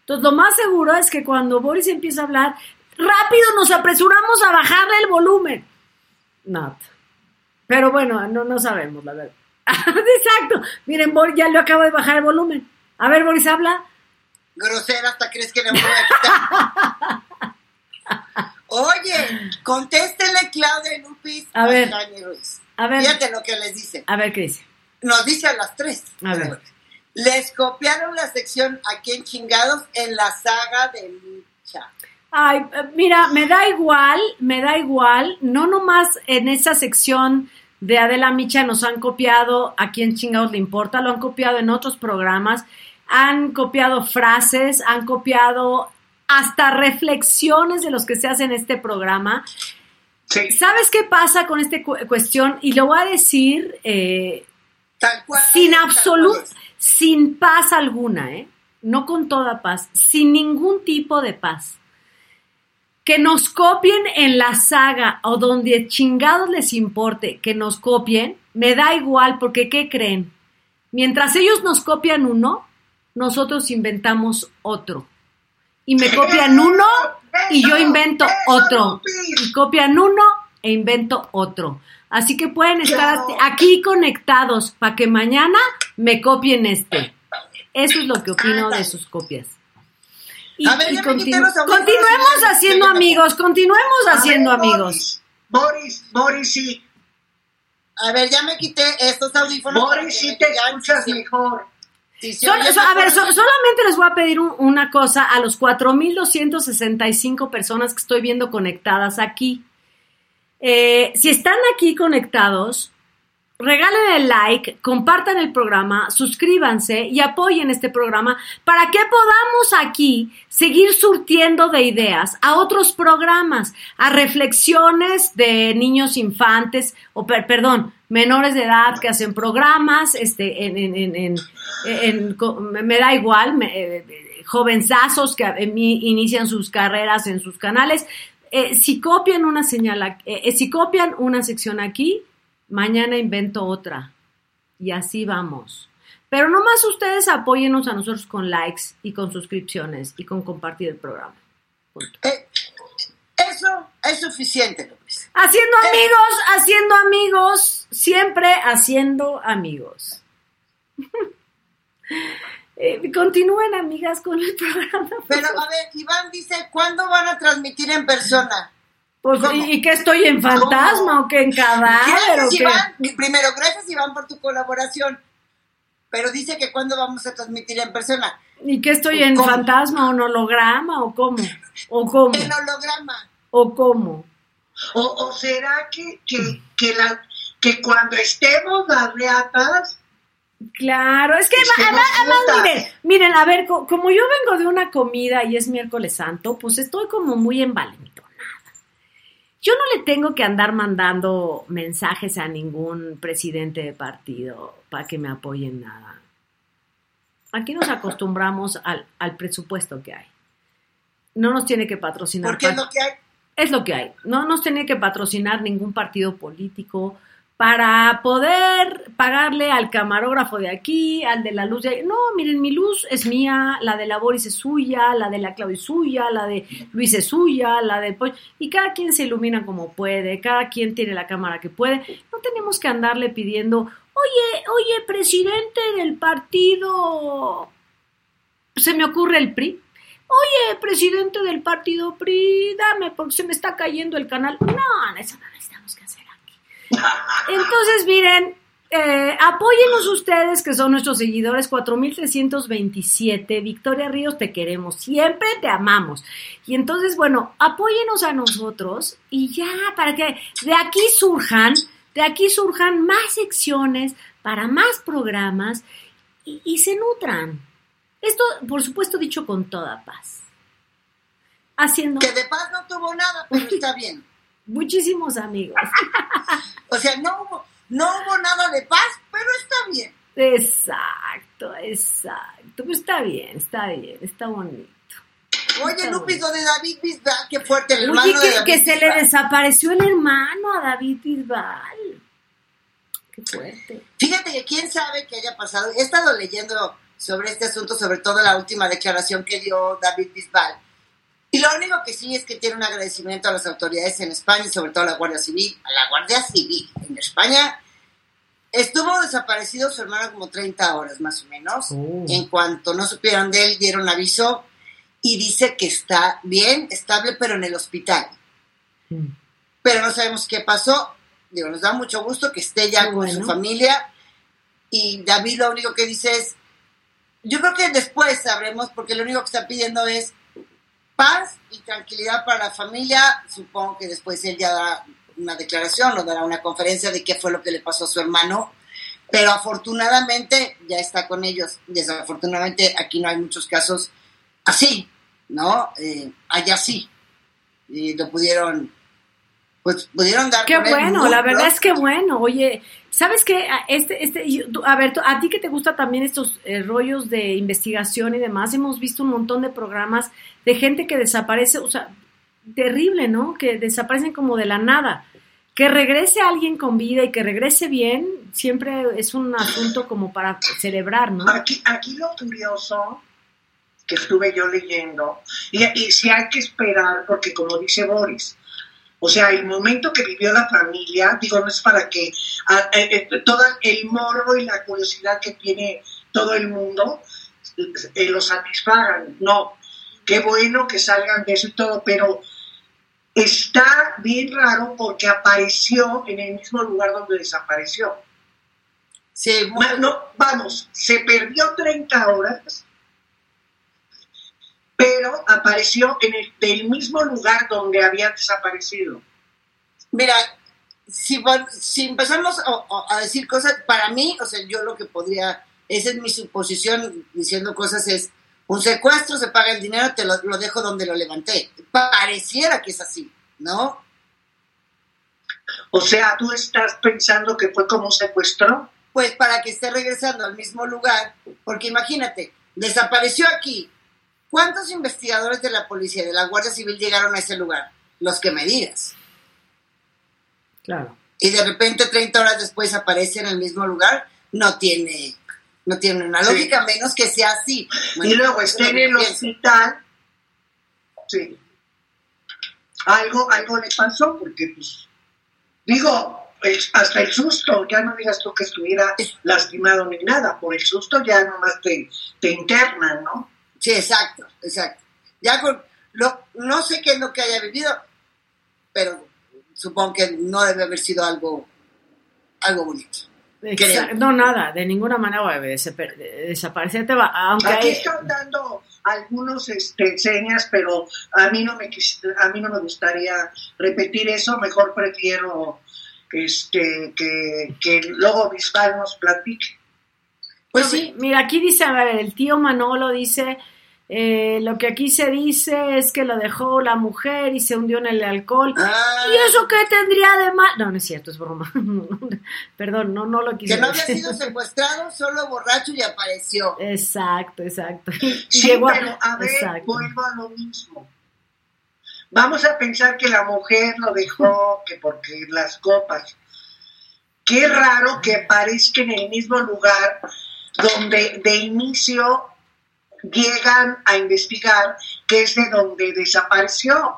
Entonces, lo más seguro es que cuando Boris empieza a hablar, rápido nos apresuramos a bajarle el volumen. Not. Pero bueno, no, no sabemos, la verdad. Exacto. Miren, Boris ya le acaba de bajar el volumen. A ver, Boris, habla. Grosera, hasta crees que le voy a quitar. Oye, contéstele, Claudia Lupis. A ver. Jaime Ruiz. A ver. Fíjate lo que les dice. A ver, ¿qué dice? Nos dice a las tres. A ver. Les copiaron la sección aquí en Chingados en la saga de Lucha. Ay, eh, mira, me da igual, me da igual. No nomás en esa sección de Adela Micha nos han copiado a quien chingados le importa, lo han copiado en otros programas, han copiado frases, han copiado hasta reflexiones de los que se hacen en este programa. ¿Sabes qué pasa con esta cu- cuestión? Y lo voy a decir eh, sin absoluto, sin paz alguna, ¿eh? No con toda paz, sin ningún tipo de paz. Que nos copien en la saga o donde chingados les importe que nos copien, me da igual porque ¿qué creen? Mientras ellos nos copian uno, nosotros inventamos otro. Y me copian uno y yo invento otro. Y copian uno e invento otro. Así que pueden estar aquí conectados para que mañana me copien este. Eso es lo que opino de sus copias. Y, A ver, y continu- continuemos haciendo amigos, continuemos haciendo ver, amigos. Boris, Boris, sí. A ver, ya me quité estos audífonos. Boris, sí te escuchas mejor. Sol- so- a ver, so- solamente les voy a pedir un- una cosa a los 4.265 personas que estoy viendo conectadas aquí. Eh, si están aquí conectados, regalen el like, compartan el programa, suscríbanse y apoyen este programa para que podamos aquí seguir surtiendo de ideas a otros programas, a reflexiones de niños infantes, o per- perdón, menores de edad que hacen programas, este, en, en- en- en- me da igual, me- eh, jovenzazos que inician sus carreras en sus canales. Eh, si copian una señal, eh, si copian una sección aquí, mañana invento otra. Y así vamos. Pero nomás ustedes apóyennos a nosotros con likes y con suscripciones y con compartir el programa. Eso es suficiente. Haciendo amigos, haciendo amigos, siempre haciendo amigos. Eh, continúen, amigas, con el programa. Pero a ver, Iván dice, ¿cuándo van a transmitir en persona? Pues, ¿cómo? ¿y, qué estoy en fantasma o qué en cadáver Gracias? Iván. Primero, gracias, Iván, por tu colaboración. Pero dice que cuándo vamos a transmitir en persona. ¿Y qué estoy en ¿Cómo? fantasma o en holograma o cómo? ¿O cómo? En holograma. ¿O cómo? ¿O, o será que, que, que, la, que cuando estemos las reatas, Claro, es que además, miren, miren, a ver, co- como yo vengo de una comida y es miércoles santo, pues estoy como muy envalentonada. Yo no le tengo que andar mandando mensajes a ningún presidente de partido para que me apoyen nada. Aquí nos acostumbramos al, al presupuesto que hay. No nos tiene que patrocinar. Porque lo que hay. Es lo que hay. No nos tiene que patrocinar ningún partido político para poder pagarle al camarógrafo de aquí, al de la luz de ahí. No, miren, mi luz es mía, la de la Boris es suya, la de la Claudia es suya, la de Luis es suya, la de... Y cada quien se ilumina como puede, cada quien tiene la cámara que puede. No tenemos que andarle pidiendo, oye, oye, presidente del partido... Se me ocurre el PRI. Oye, presidente del partido PRI, dame, porque se me está cayendo el canal. No, eso no necesitamos que hacer aquí. Entonces, miren, eh, apóyenos ustedes, que son nuestros seguidores, 4327. Victoria Ríos, te queremos, siempre te amamos. Y entonces, bueno, apóyenos a nosotros y ya, para que de aquí surjan, de aquí surjan más secciones, para más programas y, y se nutran. Esto, por supuesto, dicho con toda paz. Haciendo Que de paz no tuvo nada, pero está bien. muchísimos amigos. O sea, no hubo, no hubo nada de paz, pero está bien. Exacto, exacto. Pues está bien, está bien, está bonito. Oye, Está Lupito de David Bisbal, qué fuerte, el Oye, hermano de que, David que se le desapareció el hermano a David Bisbal. Qué fuerte. Fíjate que quién sabe qué haya pasado. He estado leyendo sobre este asunto, sobre todo la última declaración que dio David Bisbal. Y lo único que sí es que tiene un agradecimiento a las autoridades en España, y sobre todo a la Guardia Civil. A la Guardia Civil en España estuvo desaparecido su hermano como 30 horas más o menos. Oh. En cuanto no supieron de él, dieron aviso y dice que está bien, estable, pero en el hospital. Mm. Pero no sabemos qué pasó. Digo, nos da mucho gusto que esté ya con su familia. Y David lo único que dice es, yo creo que después sabremos, porque lo único que está pidiendo es paz y tranquilidad para la familia. Supongo que después él ya dará una declaración o dará una conferencia de qué fue lo que le pasó a su hermano. Pero afortunadamente ya está con ellos. Desafortunadamente aquí no hay muchos casos así, ¿no? Eh, allá sí. Y lo pudieron, pues pudieron dar Qué bueno, la verdad es que bueno. Oye, ¿sabes qué? Este, este, a ver, a ti que te gusta también estos eh, rollos de investigación y demás, hemos visto un montón de programas de gente que desaparece, o sea, terrible, ¿no? Que desaparecen como de la nada. Que regrese alguien con vida y que regrese bien, siempre es un asunto como para celebrar, ¿no? Aquí, aquí lo curioso que estuve yo leyendo, y, y si hay que esperar, porque como dice Boris, o sea, el momento que vivió la familia, digo, no es para que a- eh, eh, todo el morbo y la curiosidad que tiene todo el mundo eh, lo satisfagan. No, qué bueno que salgan de eso y todo, pero está bien raro porque apareció en el mismo lugar donde desapareció. Sí, Ma- no, vamos, se perdió 30 horas, pero apareció en el del mismo lugar donde había desaparecido. Mira, si, empezamos a, a- a decir cosas, para mí, o sea, yo lo que podría, esa es mi suposición diciendo cosas, es un secuestro, se paga el dinero, te lo, lo dejo donde lo levanté. Pareciera que es así, ¿no? O sea, tú estás pensando que fue como un secuestro. Pues para que esté regresando al mismo lugar, porque imagínate, desapareció aquí. ¿Cuántos investigadores de la policía, de la Guardia Civil llegaron a ese lugar? Los que me digas. Claro. y de repente 30 horas después aparece en el mismo lugar, no tiene, no tiene una Sí. lógica, menos que sea así. y luego está en el hospital. Sí. Algo, algo le pasó porque, pues, digo, el- hasta el susto, ya no digas tú que estuviera lastimado ni nada, por el susto ya nomás te, te internan, ¿no? Sí, exacto, exacto. Ya con, lo, no sé qué es lo que haya vivido, pero supongo que no debe haber sido algo, algo bonito. No, nada, de ninguna manera debe desap- desaparecer. Te va, aunque Aquí hay- están dando algunos este, señas, pero a mí no me a mí no me gustaría repetir eso, mejor prefiero este, que, que luego Bisbal nos platique. Pues sí, Mira, aquí dice, a ver, el tío Manolo dice, eh, lo que aquí se dice es que lo dejó la mujer y se hundió en el alcohol. Ah. ¿Y eso qué tendría de mal? No, no es cierto, es broma. Perdón, no, no lo quise que no había sido secuestrado, solo borracho y apareció. Exacto, exacto. Sí, llegó a- pero a ver, exacto. vuelvo a lo mismo. Vamos a pensar que la mujer lo dejó, que porque las copas. Qué raro que aparezca en el mismo lugar donde de inicio llegan a investigar, que es de donde desapareció.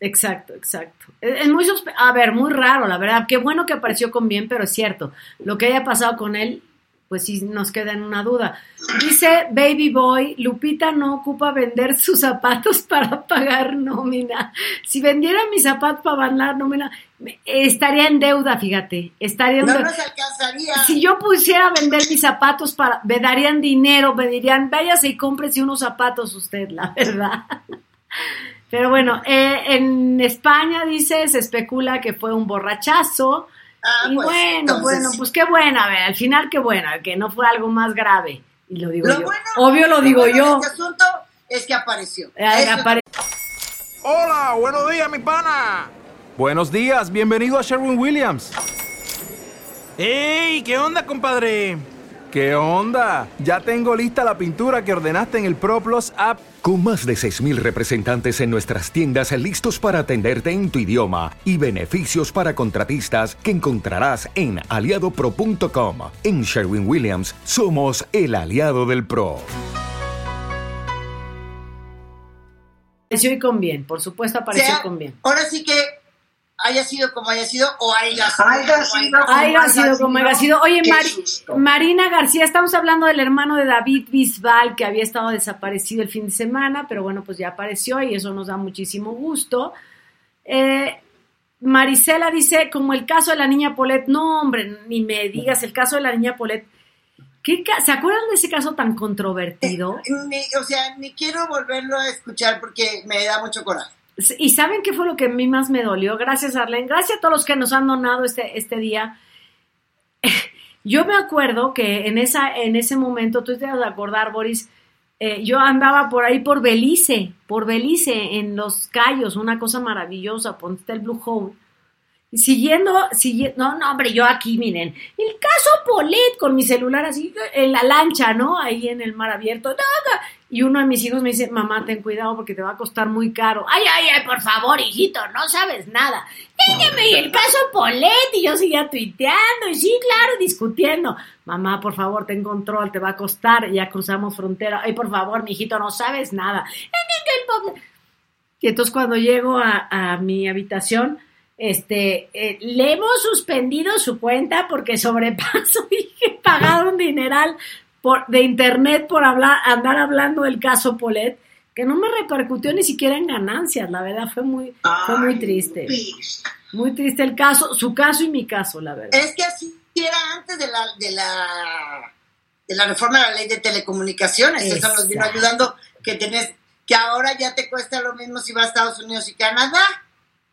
Exacto, exacto. Es, muy a ver, muy raro, la verdad. Qué bueno que apareció con bien, pero es cierto. Lo que haya pasado con él, pues sí nos queda en una duda. Dice Baby Boy, Lupita no ocupa vender sus zapatos para pagar nómina. Si vendiera mis zapatos para pagar nómina, estaría en deuda, fíjate. Estaría en No deuda. nos alcanzaría. Si yo pusiera a vender mis zapatos para, me darían dinero, me dirían, váyase y cómprese unos zapatos usted, la verdad. Pero bueno, eh, en España dice, se especula que fue un borrachazo, Ah, y pues, bueno, entonces bueno, pues qué buena, a ver, al final qué buena, que no fue algo más grave. Y lo digo Lo yo. bueno- Obvio lo lo digo bueno yo. este asunto es que apareció. Eh, apare- Hola, buenos días, mi pana. Buenos días, bienvenido a Sherwin Williams. ¡Ey! ¿Qué onda, compadre? ¿Qué onda? Ya tengo lista la pintura que ordenaste en el ProPlus app. Con más de 6.000 representantes en nuestras tiendas listos para atenderte en tu idioma y beneficios para contratistas que encontrarás en aliadopro.com. En Sherwin Williams somos el aliado del PRO. Apareció y con bien, por supuesto apareció sea, con bien. Ahora sí que haya sido como haya sido o haya sido. Haya como sido. Haya sido como haya sido. Oye, Mari-. Marina García, estamos hablando del hermano de David Bisbal, que había estado desaparecido el fin de semana, pero bueno, pues ya apareció y eso nos da muchísimo gusto. Eh, Marisela dice, como el caso de la niña Polet, no hombre, ni me digas, el caso de la niña Polet. ¿Qué ¿Se acuerdan de ese caso tan controvertido? Ni- o sea, ni quiero volverlo a escuchar porque me da mucho coraje. ¿Y saben qué fue lo que a mí más me dolió? Gracias, Arlen. Gracias a todos los que nos han donado este, este día. Yo me acuerdo que en, esa, en ese momento, tú te vas a acordar, Boris, eh, yo andaba por ahí por Belice, por Belice, en Los Cayos, una cosa maravillosa, ponte el Blue Hole. Siguiendo, siguiendo, no, no, hombre, yo aquí, miren, el caso Polet con mi celular así, en la lancha, ¿no? Ahí en el mar abierto. no. Y uno de mis hijos me dice, mamá, ten cuidado porque te va a costar muy caro. Ay, ay, ay, por favor, hijito, no sabes nada. Dígame, y el caso Polet, y yo seguía tuiteando, y sí, claro, discutiendo. Mamá, por favor, ten control, te va a costar. Ya cruzamos frontera. Ay, por favor, mi hijito, no sabes nada. Y entonces cuando llego a, mi habitación, este, eh, le hemos suspendido su cuenta porque sobrepaso y que pagaron dineral por, de internet por hablar, andar hablando del caso Polet, que no me repercutió ni siquiera en ganancias, la verdad fue muy, fue muy triste. Muy triste el caso, su caso y mi caso, la verdad. Es que así era antes de la, de la, de la reforma de la ley de telecomunicaciones. Eso nos vino ayudando que tenés, que ahora ya te cuesta lo mismo si vas a Estados Unidos y Canadá.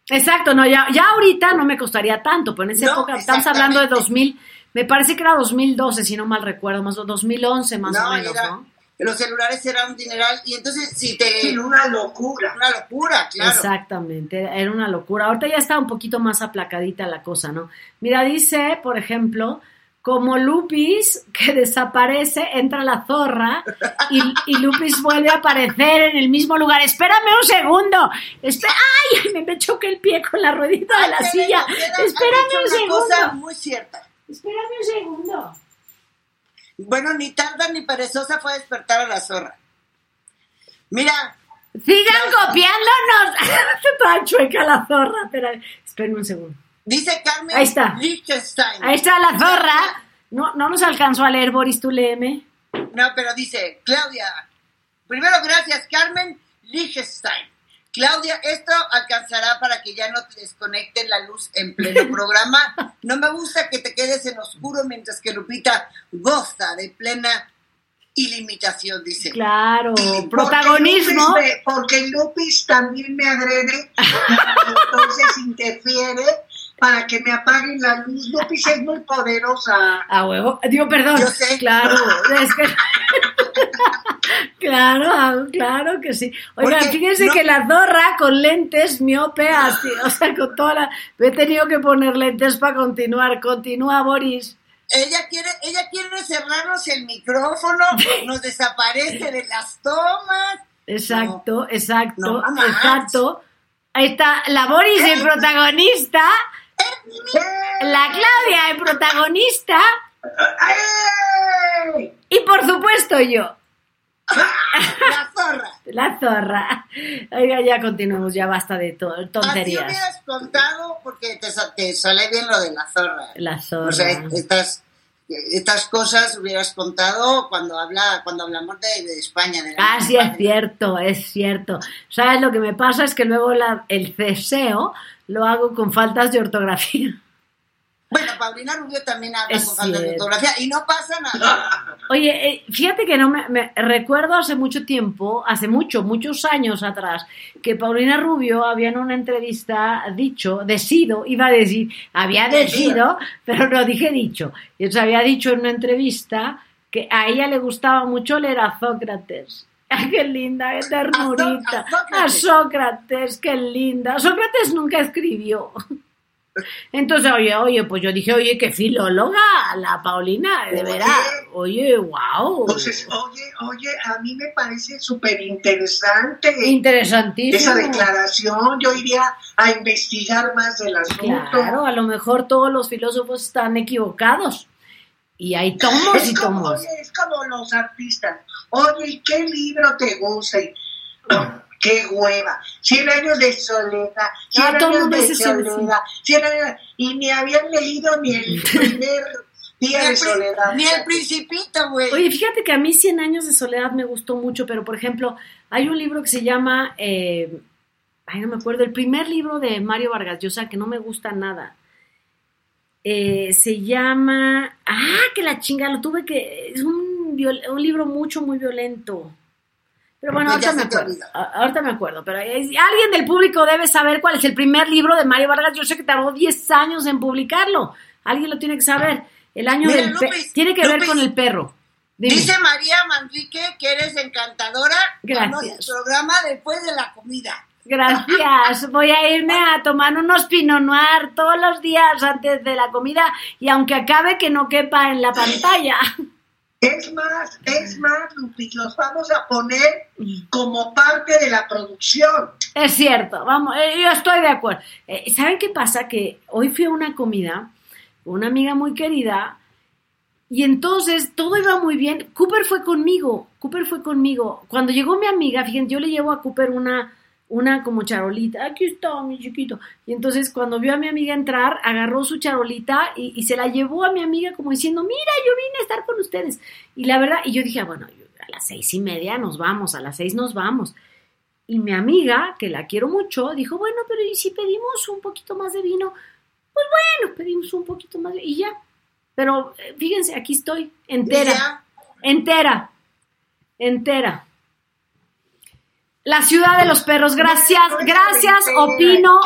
Exacto, no, ya, ya ahorita no me costaría tanto, pero en esa No, época estamos hablando de exactamente. 2000, me parece que era 2012, si no mal recuerdo, más o 2011 más No, o menos, era- ¿no? Los celulares eran un dineral y entonces si te... Sí, una locura. Una locura, claro. Exactamente, era- era una locura. Ahorita ya está un poquito más aplacadita la cosa, ¿no? Mira, dice, por ejemplo, como Lupis que desaparece, entra la zorra y, y Lupis vuelve a aparecer en el mismo lugar. Espérame un segundo. Espe- ¡Ay! Me, me choqué el pie con la ruedita de la Ay, silla. Espérame un una segundo. cosa muy cierta. Espérame un segundo. Bueno, ni tarda ni perezosa fue a despertar a la zorra. Mira, Sigan copiándonos. Toda chueca la zorra. Pero, espérame un segundo. dice Carmen Ahí está. Liechtenstein. Ahí está la zorra. No, no nos alcanzó a leer, Boris, tú léeme. No, pero dice, Claudia, primero gracias, Carmen Liechtenstein. Claudia, esto alcanzará para que ya no te desconecten la luz en pleno programa. No me gusta que te quedes en oscuro mientras que Lupita goza de plena ilimitación, dice. Claro, Porque protagonismo. Lupis me- porque Lupis también me agrede, entonces interfiere para que me apaguen la luz. Lupis es muy poderosa. A huevo. Digo, perdón. Yo sé. Claro, es que. claro, claro que sí. Oigan, Porque fíjense no- que la zorra con lentes miope, así, o sea, con toda la. He tenido que poner lentes para continuar. Continúa, Boris. Ella quiere, ella quiere cerrarnos el micrófono, nos desaparece de las tomas. Exacto, exacto, no exacto. Ahí está la Boris, el protagonista. La Claudia, el protagonista. Y por supuesto yo. La zorra. La zorra. Oiga, ya continuamos, ya basta de to- Así tonterías. hubieras contado porque te, te sale bien lo de la zorra. La zorra. O sea, estas, estas cosas hubieras contado cuando habla cuando hablamos de, de España. de la Ah, sí, es España. cierto, es cierto. ¿Sabes lo que me pasa? Es que luego la- el ceseo lo hago con faltas de ortografía. Bueno, Paulina Rubio también habla Es con falta de ortografía y no pasa nada. Oye, eh, fíjate que no me, me- recuerdo hace mucho tiempo, hace mucho, muchos años atrás, que Paulina Rubio había en una entrevista dicho, decido, iba a decir, había decido, pero no dije dicho. Y entonces había dicho en una entrevista que a ella le gustaba mucho leer a Sócrates. Ay, qué linda, qué ternurita. A Sócrates, qué linda. Sócrates nunca escribió. Entonces, oye, oye, pues yo dije, oye, qué filóloga la Paulina, de veras. Oye, wow. Entonces, oye, oye, a mí me parece súper interesante. Interesantísimo. Esa declaración, yo iría a investigar más del asunto. Claro, a lo mejor todos los filósofos están equivocados. Y hay tomos es y como, tomos. oye, es como los artistas. Oye, ¿y ¿qué libro te gusta? ¡Qué hueva! Cien años de soledad, cien Ah, años de soledad, cien años- y ni habían leído ni el primer día de soledad. Ni el principito, güey. Oye, fíjate que a mí 100 años de soledad me gustó mucho, pero por ejemplo, hay un libro que se llama, eh, ay, no me acuerdo, el primer libro de Mario Vargas Llosa, que no me gusta nada. Eh, se llama, ah, que la chinga, lo tuve que, es un, viol- un libro mucho, muy violento. Pero bueno, ahorita me acuerdo, ahorita me acuerdo, pero alguien del público debe saber cuál es el primer libro de Mario Vargas Llosa que tardó 10 años en publicarlo. Alguien lo tiene que saber. El año Mira, del Lupis, tiene que ver con el perro. Dime. Dice María Manrique que eres encantadora. Gracias. Al programa después de la comida. Gracias. Voy a irme a tomar unos Pinot Noir todos los días antes de la comida y aunque acabe que no quepa en la pantalla. Es más, es más, Lupi, los vamos a poner como parte de la producción. Es cierto, vamos, eh, yo estoy de acuerdo. Eh, ¿Saben qué pasa? Que hoy fui a una comida, una amiga muy querida, y entonces todo iba muy bien. Cooper fue conmigo, Cooper fue conmigo. Cuando llegó mi amiga, fíjense, yo le llevo a Cooper una, una como charolita. Aquí está, mi chiquito. Y entonces cuando vio a mi amiga entrar, agarró su charolita y, y se la llevó a mi amiga como diciendo, mira, yo vine a estar con ustedes. Y la verdad, y yo dije, "Ah, bueno, a las seis y media nos vamos, a las seis nos vamos. Y mi amiga, que la quiero mucho, dijo, bueno, pero ¿y si pedimos un poquito más de vino? Pues bueno, pedimos un poquito más de... Y ya. Pero eh, fíjense, aquí estoy, entera. Entera. Entera. La ciudad de los perros, gracias, gracias, opino.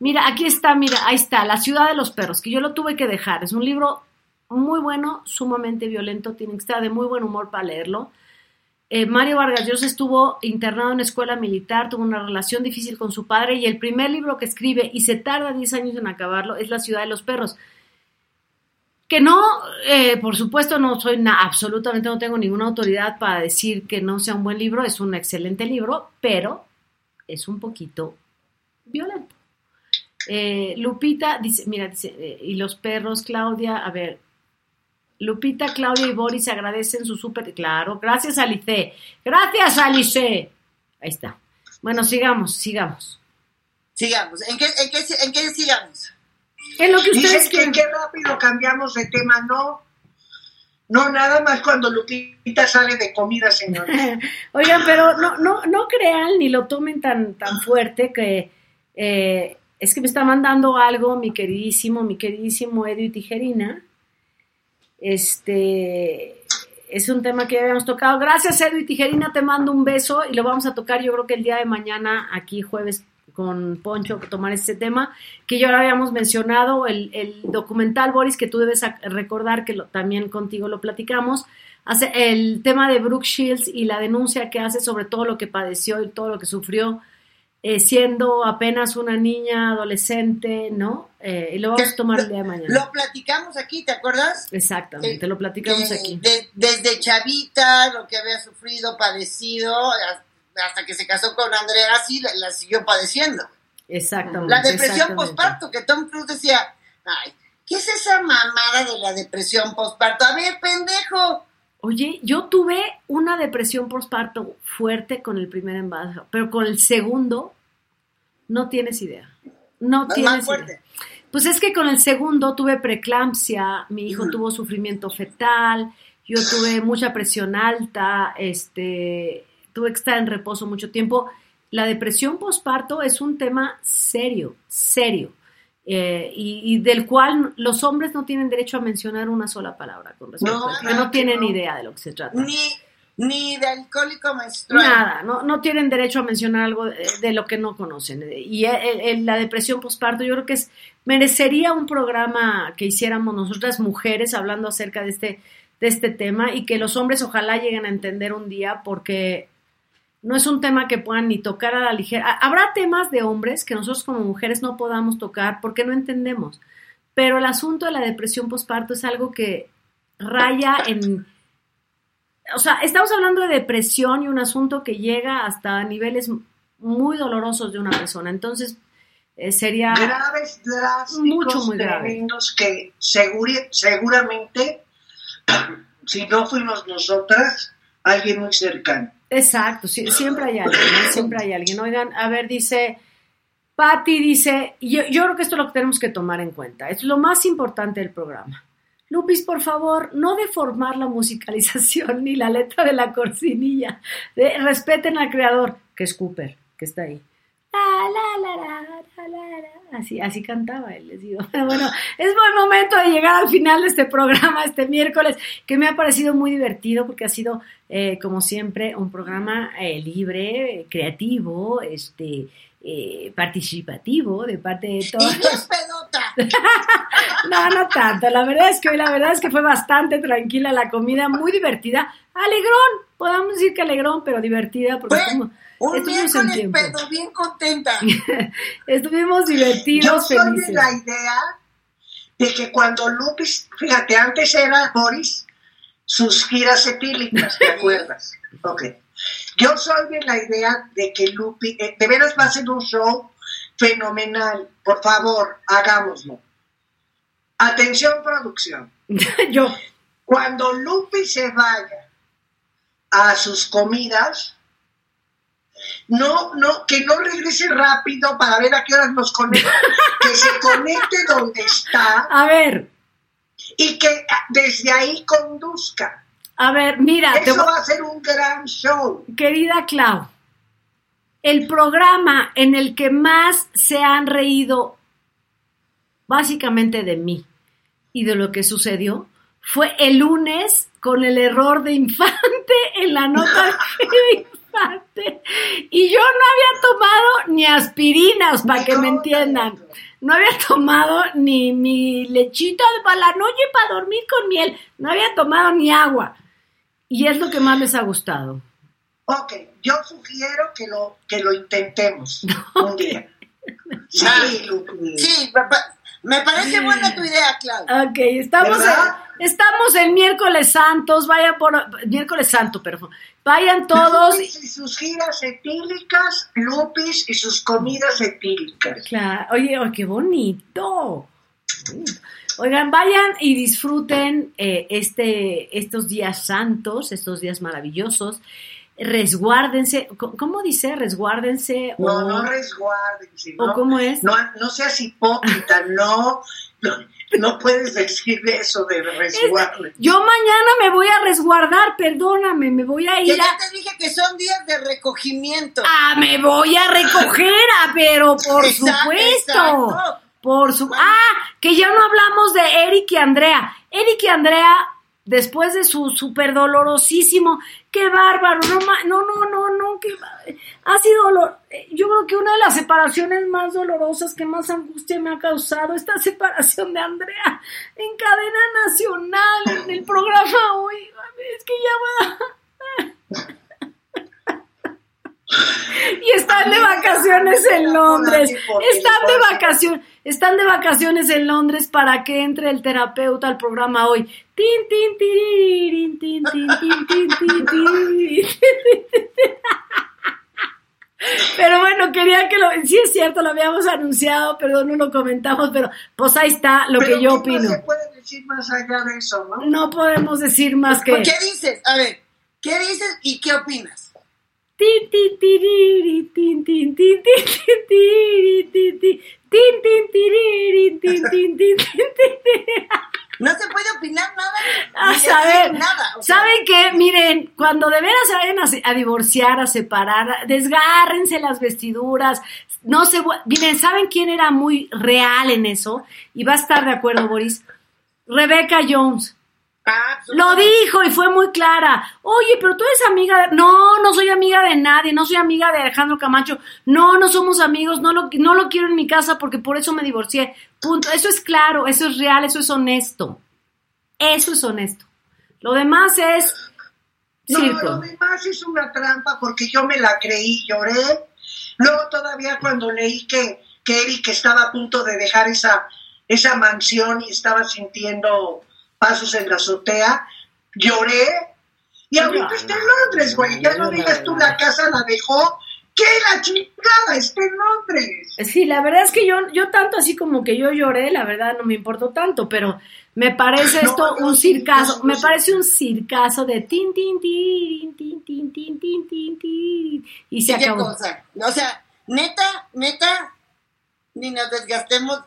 Mira, aquí está, mira, ahí está, La ciudad de los perros, que yo lo tuve que dejar. Es un libro muy bueno, sumamente violento, tiene que estar de muy buen humor para leerlo. Eh, Mario Vargas Llosa estuvo internado en escuela militar, tuvo una relación difícil con su padre y el primer libro que escribe, y se tarda 10 años en acabarlo, es La ciudad de los perros. Que no, eh, por supuesto, no soy na- absolutamente, no tengo ninguna autoridad para decir que no sea un buen libro, es un excelente libro, pero es un poquito violento. Eh, Lupita dice, mira, dice, eh, y los perros, Claudia, a ver, Lupita, Claudia y Boris agradecen su súper, claro, gracias Alice, gracias Alice. Ahí está. Bueno, sigamos, sigamos. Sigamos. ¿En qué, en qué, en qué sigamos? En lo que ustedes Dices que qué rápido cambiamos de tema, no. No, nada más cuando Lupita sale de comida, señor. Oigan, pero no, no, no crean ni lo tomen tan, tan fuerte que eh, es que me está mandando algo mi queridísimo, mi queridísimo Edio y Tijerina. Este es un tema que ya habíamos tocado. Gracias, Edu y Tijerina, te mando un beso y lo vamos a tocar yo creo que el día de mañana aquí jueves con Poncho tomar este tema que ya lo habíamos mencionado, el, el documental, Boris, que tú debes recordar que lo- también contigo lo platicamos, hace el tema de Brooke Shields y la denuncia que hace sobre todo lo que padeció y todo lo que sufrió eh, siendo apenas una niña adolescente, ¿no? Eh, y lo vamos a tomar el día de mañana. Lo platicamos aquí, ¿te acuerdas? Exactamente, lo platicamos Eh, aquí. de- desde chavita, lo que había sufrido, padecido, hasta que se casó con Andrea, sí, la, la siguió padeciendo. Exactamente. La depresión postparto, que Tom Cruise decía, ay, ¿qué es esa mamada de la depresión postparto? A ver, pendejo. Oye, yo tuve una depresión postparto fuerte con el primer embarazo, pero con el segundo no tienes idea. No Más tienes fuerte. idea. Pues es que con el segundo tuve preeclampsia, mi hijo tuvo sufrimiento fetal, yo tuve mucha presión alta, este, tuve que estar en reposo mucho tiempo. La depresión postparto es un tema serio, serio. eh, y, y del cual los hombres no tienen derecho a mencionar una sola palabra con respecto No, a no que tienen no. idea de lo que se trata. Ni, ni de alcohólico menstrual. Nada, no, no tienen derecho a mencionar algo de, de lo que no conocen. Y el- el- la depresión postparto, yo creo que es, merecería un programa que hiciéramos nosotras mujeres hablando acerca de este, de este tema y que los hombres ojalá lleguen a entender un día porque no es un tema que puedan ni tocar a la ligera. Ha- Habrá temas de hombres que nosotros como mujeres no podamos tocar porque no entendemos. Pero el asunto de la depresión postparto es algo que raya en... O sea, estamos hablando de depresión y un asunto que llega hasta niveles muy dolorosos de una persona. Entonces, eh, sería... graves, drásticos, Mucho, muy grave. tremendos que seguri- seguramente, si no fuimos nosotras, alguien muy cercano. Exacto, siempre hay alguien, siempre hay alguien. Oigan, a ver, dice, Patty dice, yo, yo creo que esto es lo que tenemos que tomar en cuenta, es lo más importante del programa. Lupis, por favor, no deformar la musicalización ni la letra de la cortinilla. Respeten al creador, que es Cooper, que está ahí. Así, así cantaba él, les digo. Pero bueno, es buen momento de llegar al final de este programa este miércoles, que me ha parecido muy divertido porque ha sido, eh, como siempre, un programa eh, libre, creativo, este, eh, participativo de parte de todos. No, no tanto. La verdad es que hoy la verdad es que fue bastante tranquila la comida, muy divertida. Alegrón, podemos decir que alegrón, pero divertida porque estuvimos, Un estuvimos en tiempo. pedo, bien contenta. Estuvimos Yo divertidos, soy de la idea de que cuando Lupis, fíjate, antes era Boris, sus giras etílicas, ¿te acuerdas? Ok. Yo soy de la idea de que Lupi, eh, de veras va a ser un show fenomenal. Por favor, hagámoslo. Atención, producción. Yo, Cuando Lupi se vaya a sus comidas, no, no, que no regrese rápido para ver a qué horas nos conecta, que se conecte donde está a ver, y que desde ahí conduzca. a ver, mira, te Eso voy- va a ser un gran show. querida Clau, el programa en el que más se han reído básicamente de mí y de lo que sucedió fue el lunes con el error de infante en la nota de infante. Y yo no había tomado ni aspirinas, para que me entiendan. No había tomado ni mi lechita para la noche para dormir con miel. No había tomado ni agua. Y es lo que más les ha gustado. Ok, yo sugiero que lo, que lo intentemos un día. Sí. Sí, papá, me parece buena tu idea, Claudia. Ok, estamos en, estamos en miércoles santos, vayan por miércoles santo, perdón. Vayan todos. Lupis y sus giras etílicas, Lupis y sus comidas etílicas. Claro, oye, oh, qué bonito. Oigan, vayan y disfruten eh, este, estos días santos, estos días maravillosos. Resguárdense, ¿cómo- ¿cómo dice? Resguárdense. No, o- no resguárdense. ¿O no, cómo es? No, no seas hipócrita, no, no, no puedes decir eso de resguarde. Yo mañana me voy a resguardar, perdóname, me voy a ir ya a... te dije que son días de recogimiento. Ah, me voy a recoger, ah, pero por Exacto, supuesto. exacto. Por su Ah, que ya no hablamos de Eric y Andrea. Eric y Andrea, después de su súper dolorosísimo, qué bárbaro, no, no, no, no, ha sido dolor. Yo creo que una de las separaciones más dolorosas que más angustia me ha causado esta separación de Andrea en cadena nacional, en el programa hoy. Es que ya va. Y están de vacaciones en Londres. Están de vacaciones. Están de vacaciones en Londres para que entre el terapeuta al programa hoy. Tin, tin, tiririn, tin, tin, tin, tin, tin, tin. Pero bueno, quería que lo... Sí es cierto, lo habíamos anunciado, perdón, no lo comentamos, pero pues ahí está lo Pero que yo ¿qué opino. No se puede decir más allá de eso, ¿no? No podemos decir más que... ¿Qué dices? A ver, ¿qué dices y qué opinas? No se puede opinar nada. Ah, saber. decir nada. o sea, ¿Saben qué? Miren, cuando de veras se vayan a, divorciar, a separar, desgárrense las vestiduras. No se. Miren, ¿saben quién era muy real en eso? Y va a estar de acuerdo, Boris. Rebecca Jones. Ah, Lo dijo y fue muy clara. Oye, pero tú eres amiga de... No, no soy amiga de nadie, no soy amiga de Alejandro Camacho. No, no somos amigos, no lo, no lo quiero en mi casa porque por eso me divorcié. Punto. Eso es claro, eso es real, eso es honesto. Eso es honesto. Lo demás es No, lo demás es una trampa porque yo me la creí, lloré. Luego todavía cuando leí que, que Eric estaba a punto de dejar esa, esa mansión y estaba sintiendo pasos en la azotea, lloré. Y ahorita está en Londres, güey. Ya no digas tú la casa la dejó. ¿Qué la chingada? Está en Londres. Sí, la verdad es que yo, yo tanto así como que yo lloré, la verdad no me importó tanto, pero me parece No, esto no, un circazo, no, me parece un circazo de tin, tin, tin, tin, tin, tin, tin, tin, tin, y se ¿y qué acabó. cosa? O sea, neta, neta, ni nos desgastemos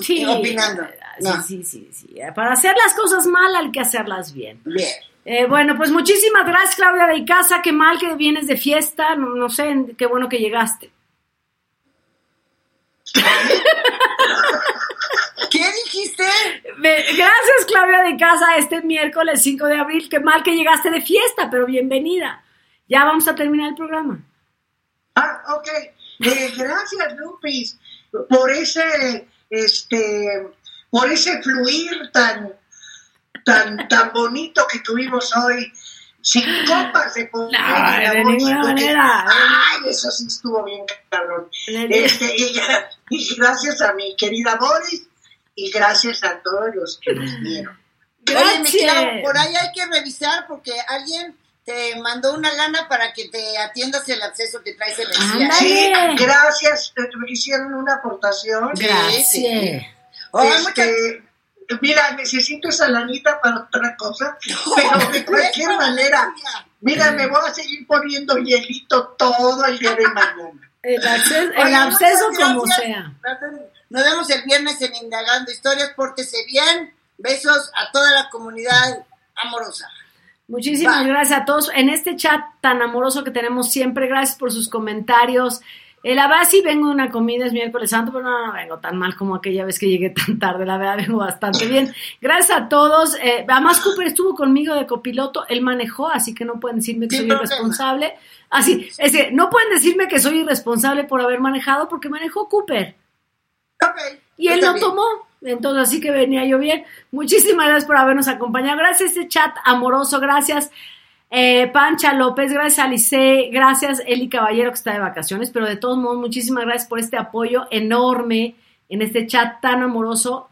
Sí, opinando. No. sí, sí, sí, sí. Para hacer las cosas mal hay que hacerlas bien. Bien. Eh, bueno, pues muchísimas gracias, Claudia de Icaza. Qué mal que vienes de fiesta. No, no sé, qué bueno que llegaste. ¿Qué dijiste? Gracias, Claudia de Casa, este miércoles 5 de abril. Qué mal que llegaste de fiesta, pero bienvenida. Ya vamos a terminar el programa. Ah, ok. Eh, gracias, Lupis, por ese, este, por ese fluir tan, tan, tan bonito que tuvimos hoy. Sin copas de poder. No, de ninguna manera. Ay, eso sí estuvo bien, cabrón. Este, y, y gracias a mi querida Boris y gracias a todos los que nos vieron. Mi Clau, Gracias. por ahí hay que revisar porque alguien te mandó una lana para que te atiendas el acceso que traes en el. Sí, gracias, me hicieron una aportación. Gracias. Ay, Este, mira, necesito esa lanita para otra cosa, pero de cualquier manera, mira, me voy a seguir poniendo hielito todo el día de mañana. El, acceso, el muchas como sea. Nos vemos el viernes en Indagando Historias. Pórtese bien. Besos a toda la comunidad amorosa. Muchísimas Bye. gracias a todos en este chat tan amoroso que tenemos siempre. Gracias por sus comentarios. La verdad sí vengo de una comida, es miércoles santo, pero no, no vengo tan mal como aquella vez que llegué tan tarde. La verdad vengo bastante bien. Gracias a todos. Eh, además Cooper estuvo conmigo de copiloto, él manejó, así que no pueden decirme que soy irresponsable. Así, es que no pueden decirme que soy irresponsable por haber manejado porque manejó Cooper. Ok. Y él lo bien. tomó. Entonces, así que venía yo bien. Muchísimas gracias por habernos acompañado. Gracias a este chat amoroso. Gracias, eh, Pancha López. Gracias, Alice. Gracias, Eli Caballero, que está de vacaciones. Pero de todos modos, muchísimas gracias por este apoyo enorme en este chat tan amoroso.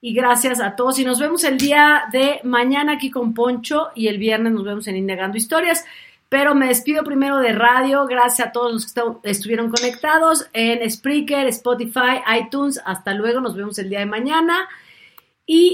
Y gracias a todos. Y nos vemos el día de mañana aquí con Poncho. Y el viernes nos vemos en Indagando Historias. Pero me despido primero de radio. Gracias a todos los que estu- estuvieron conectados en Spreaker, Spotify, iTunes. Hasta luego. Nos vemos el día de mañana. Y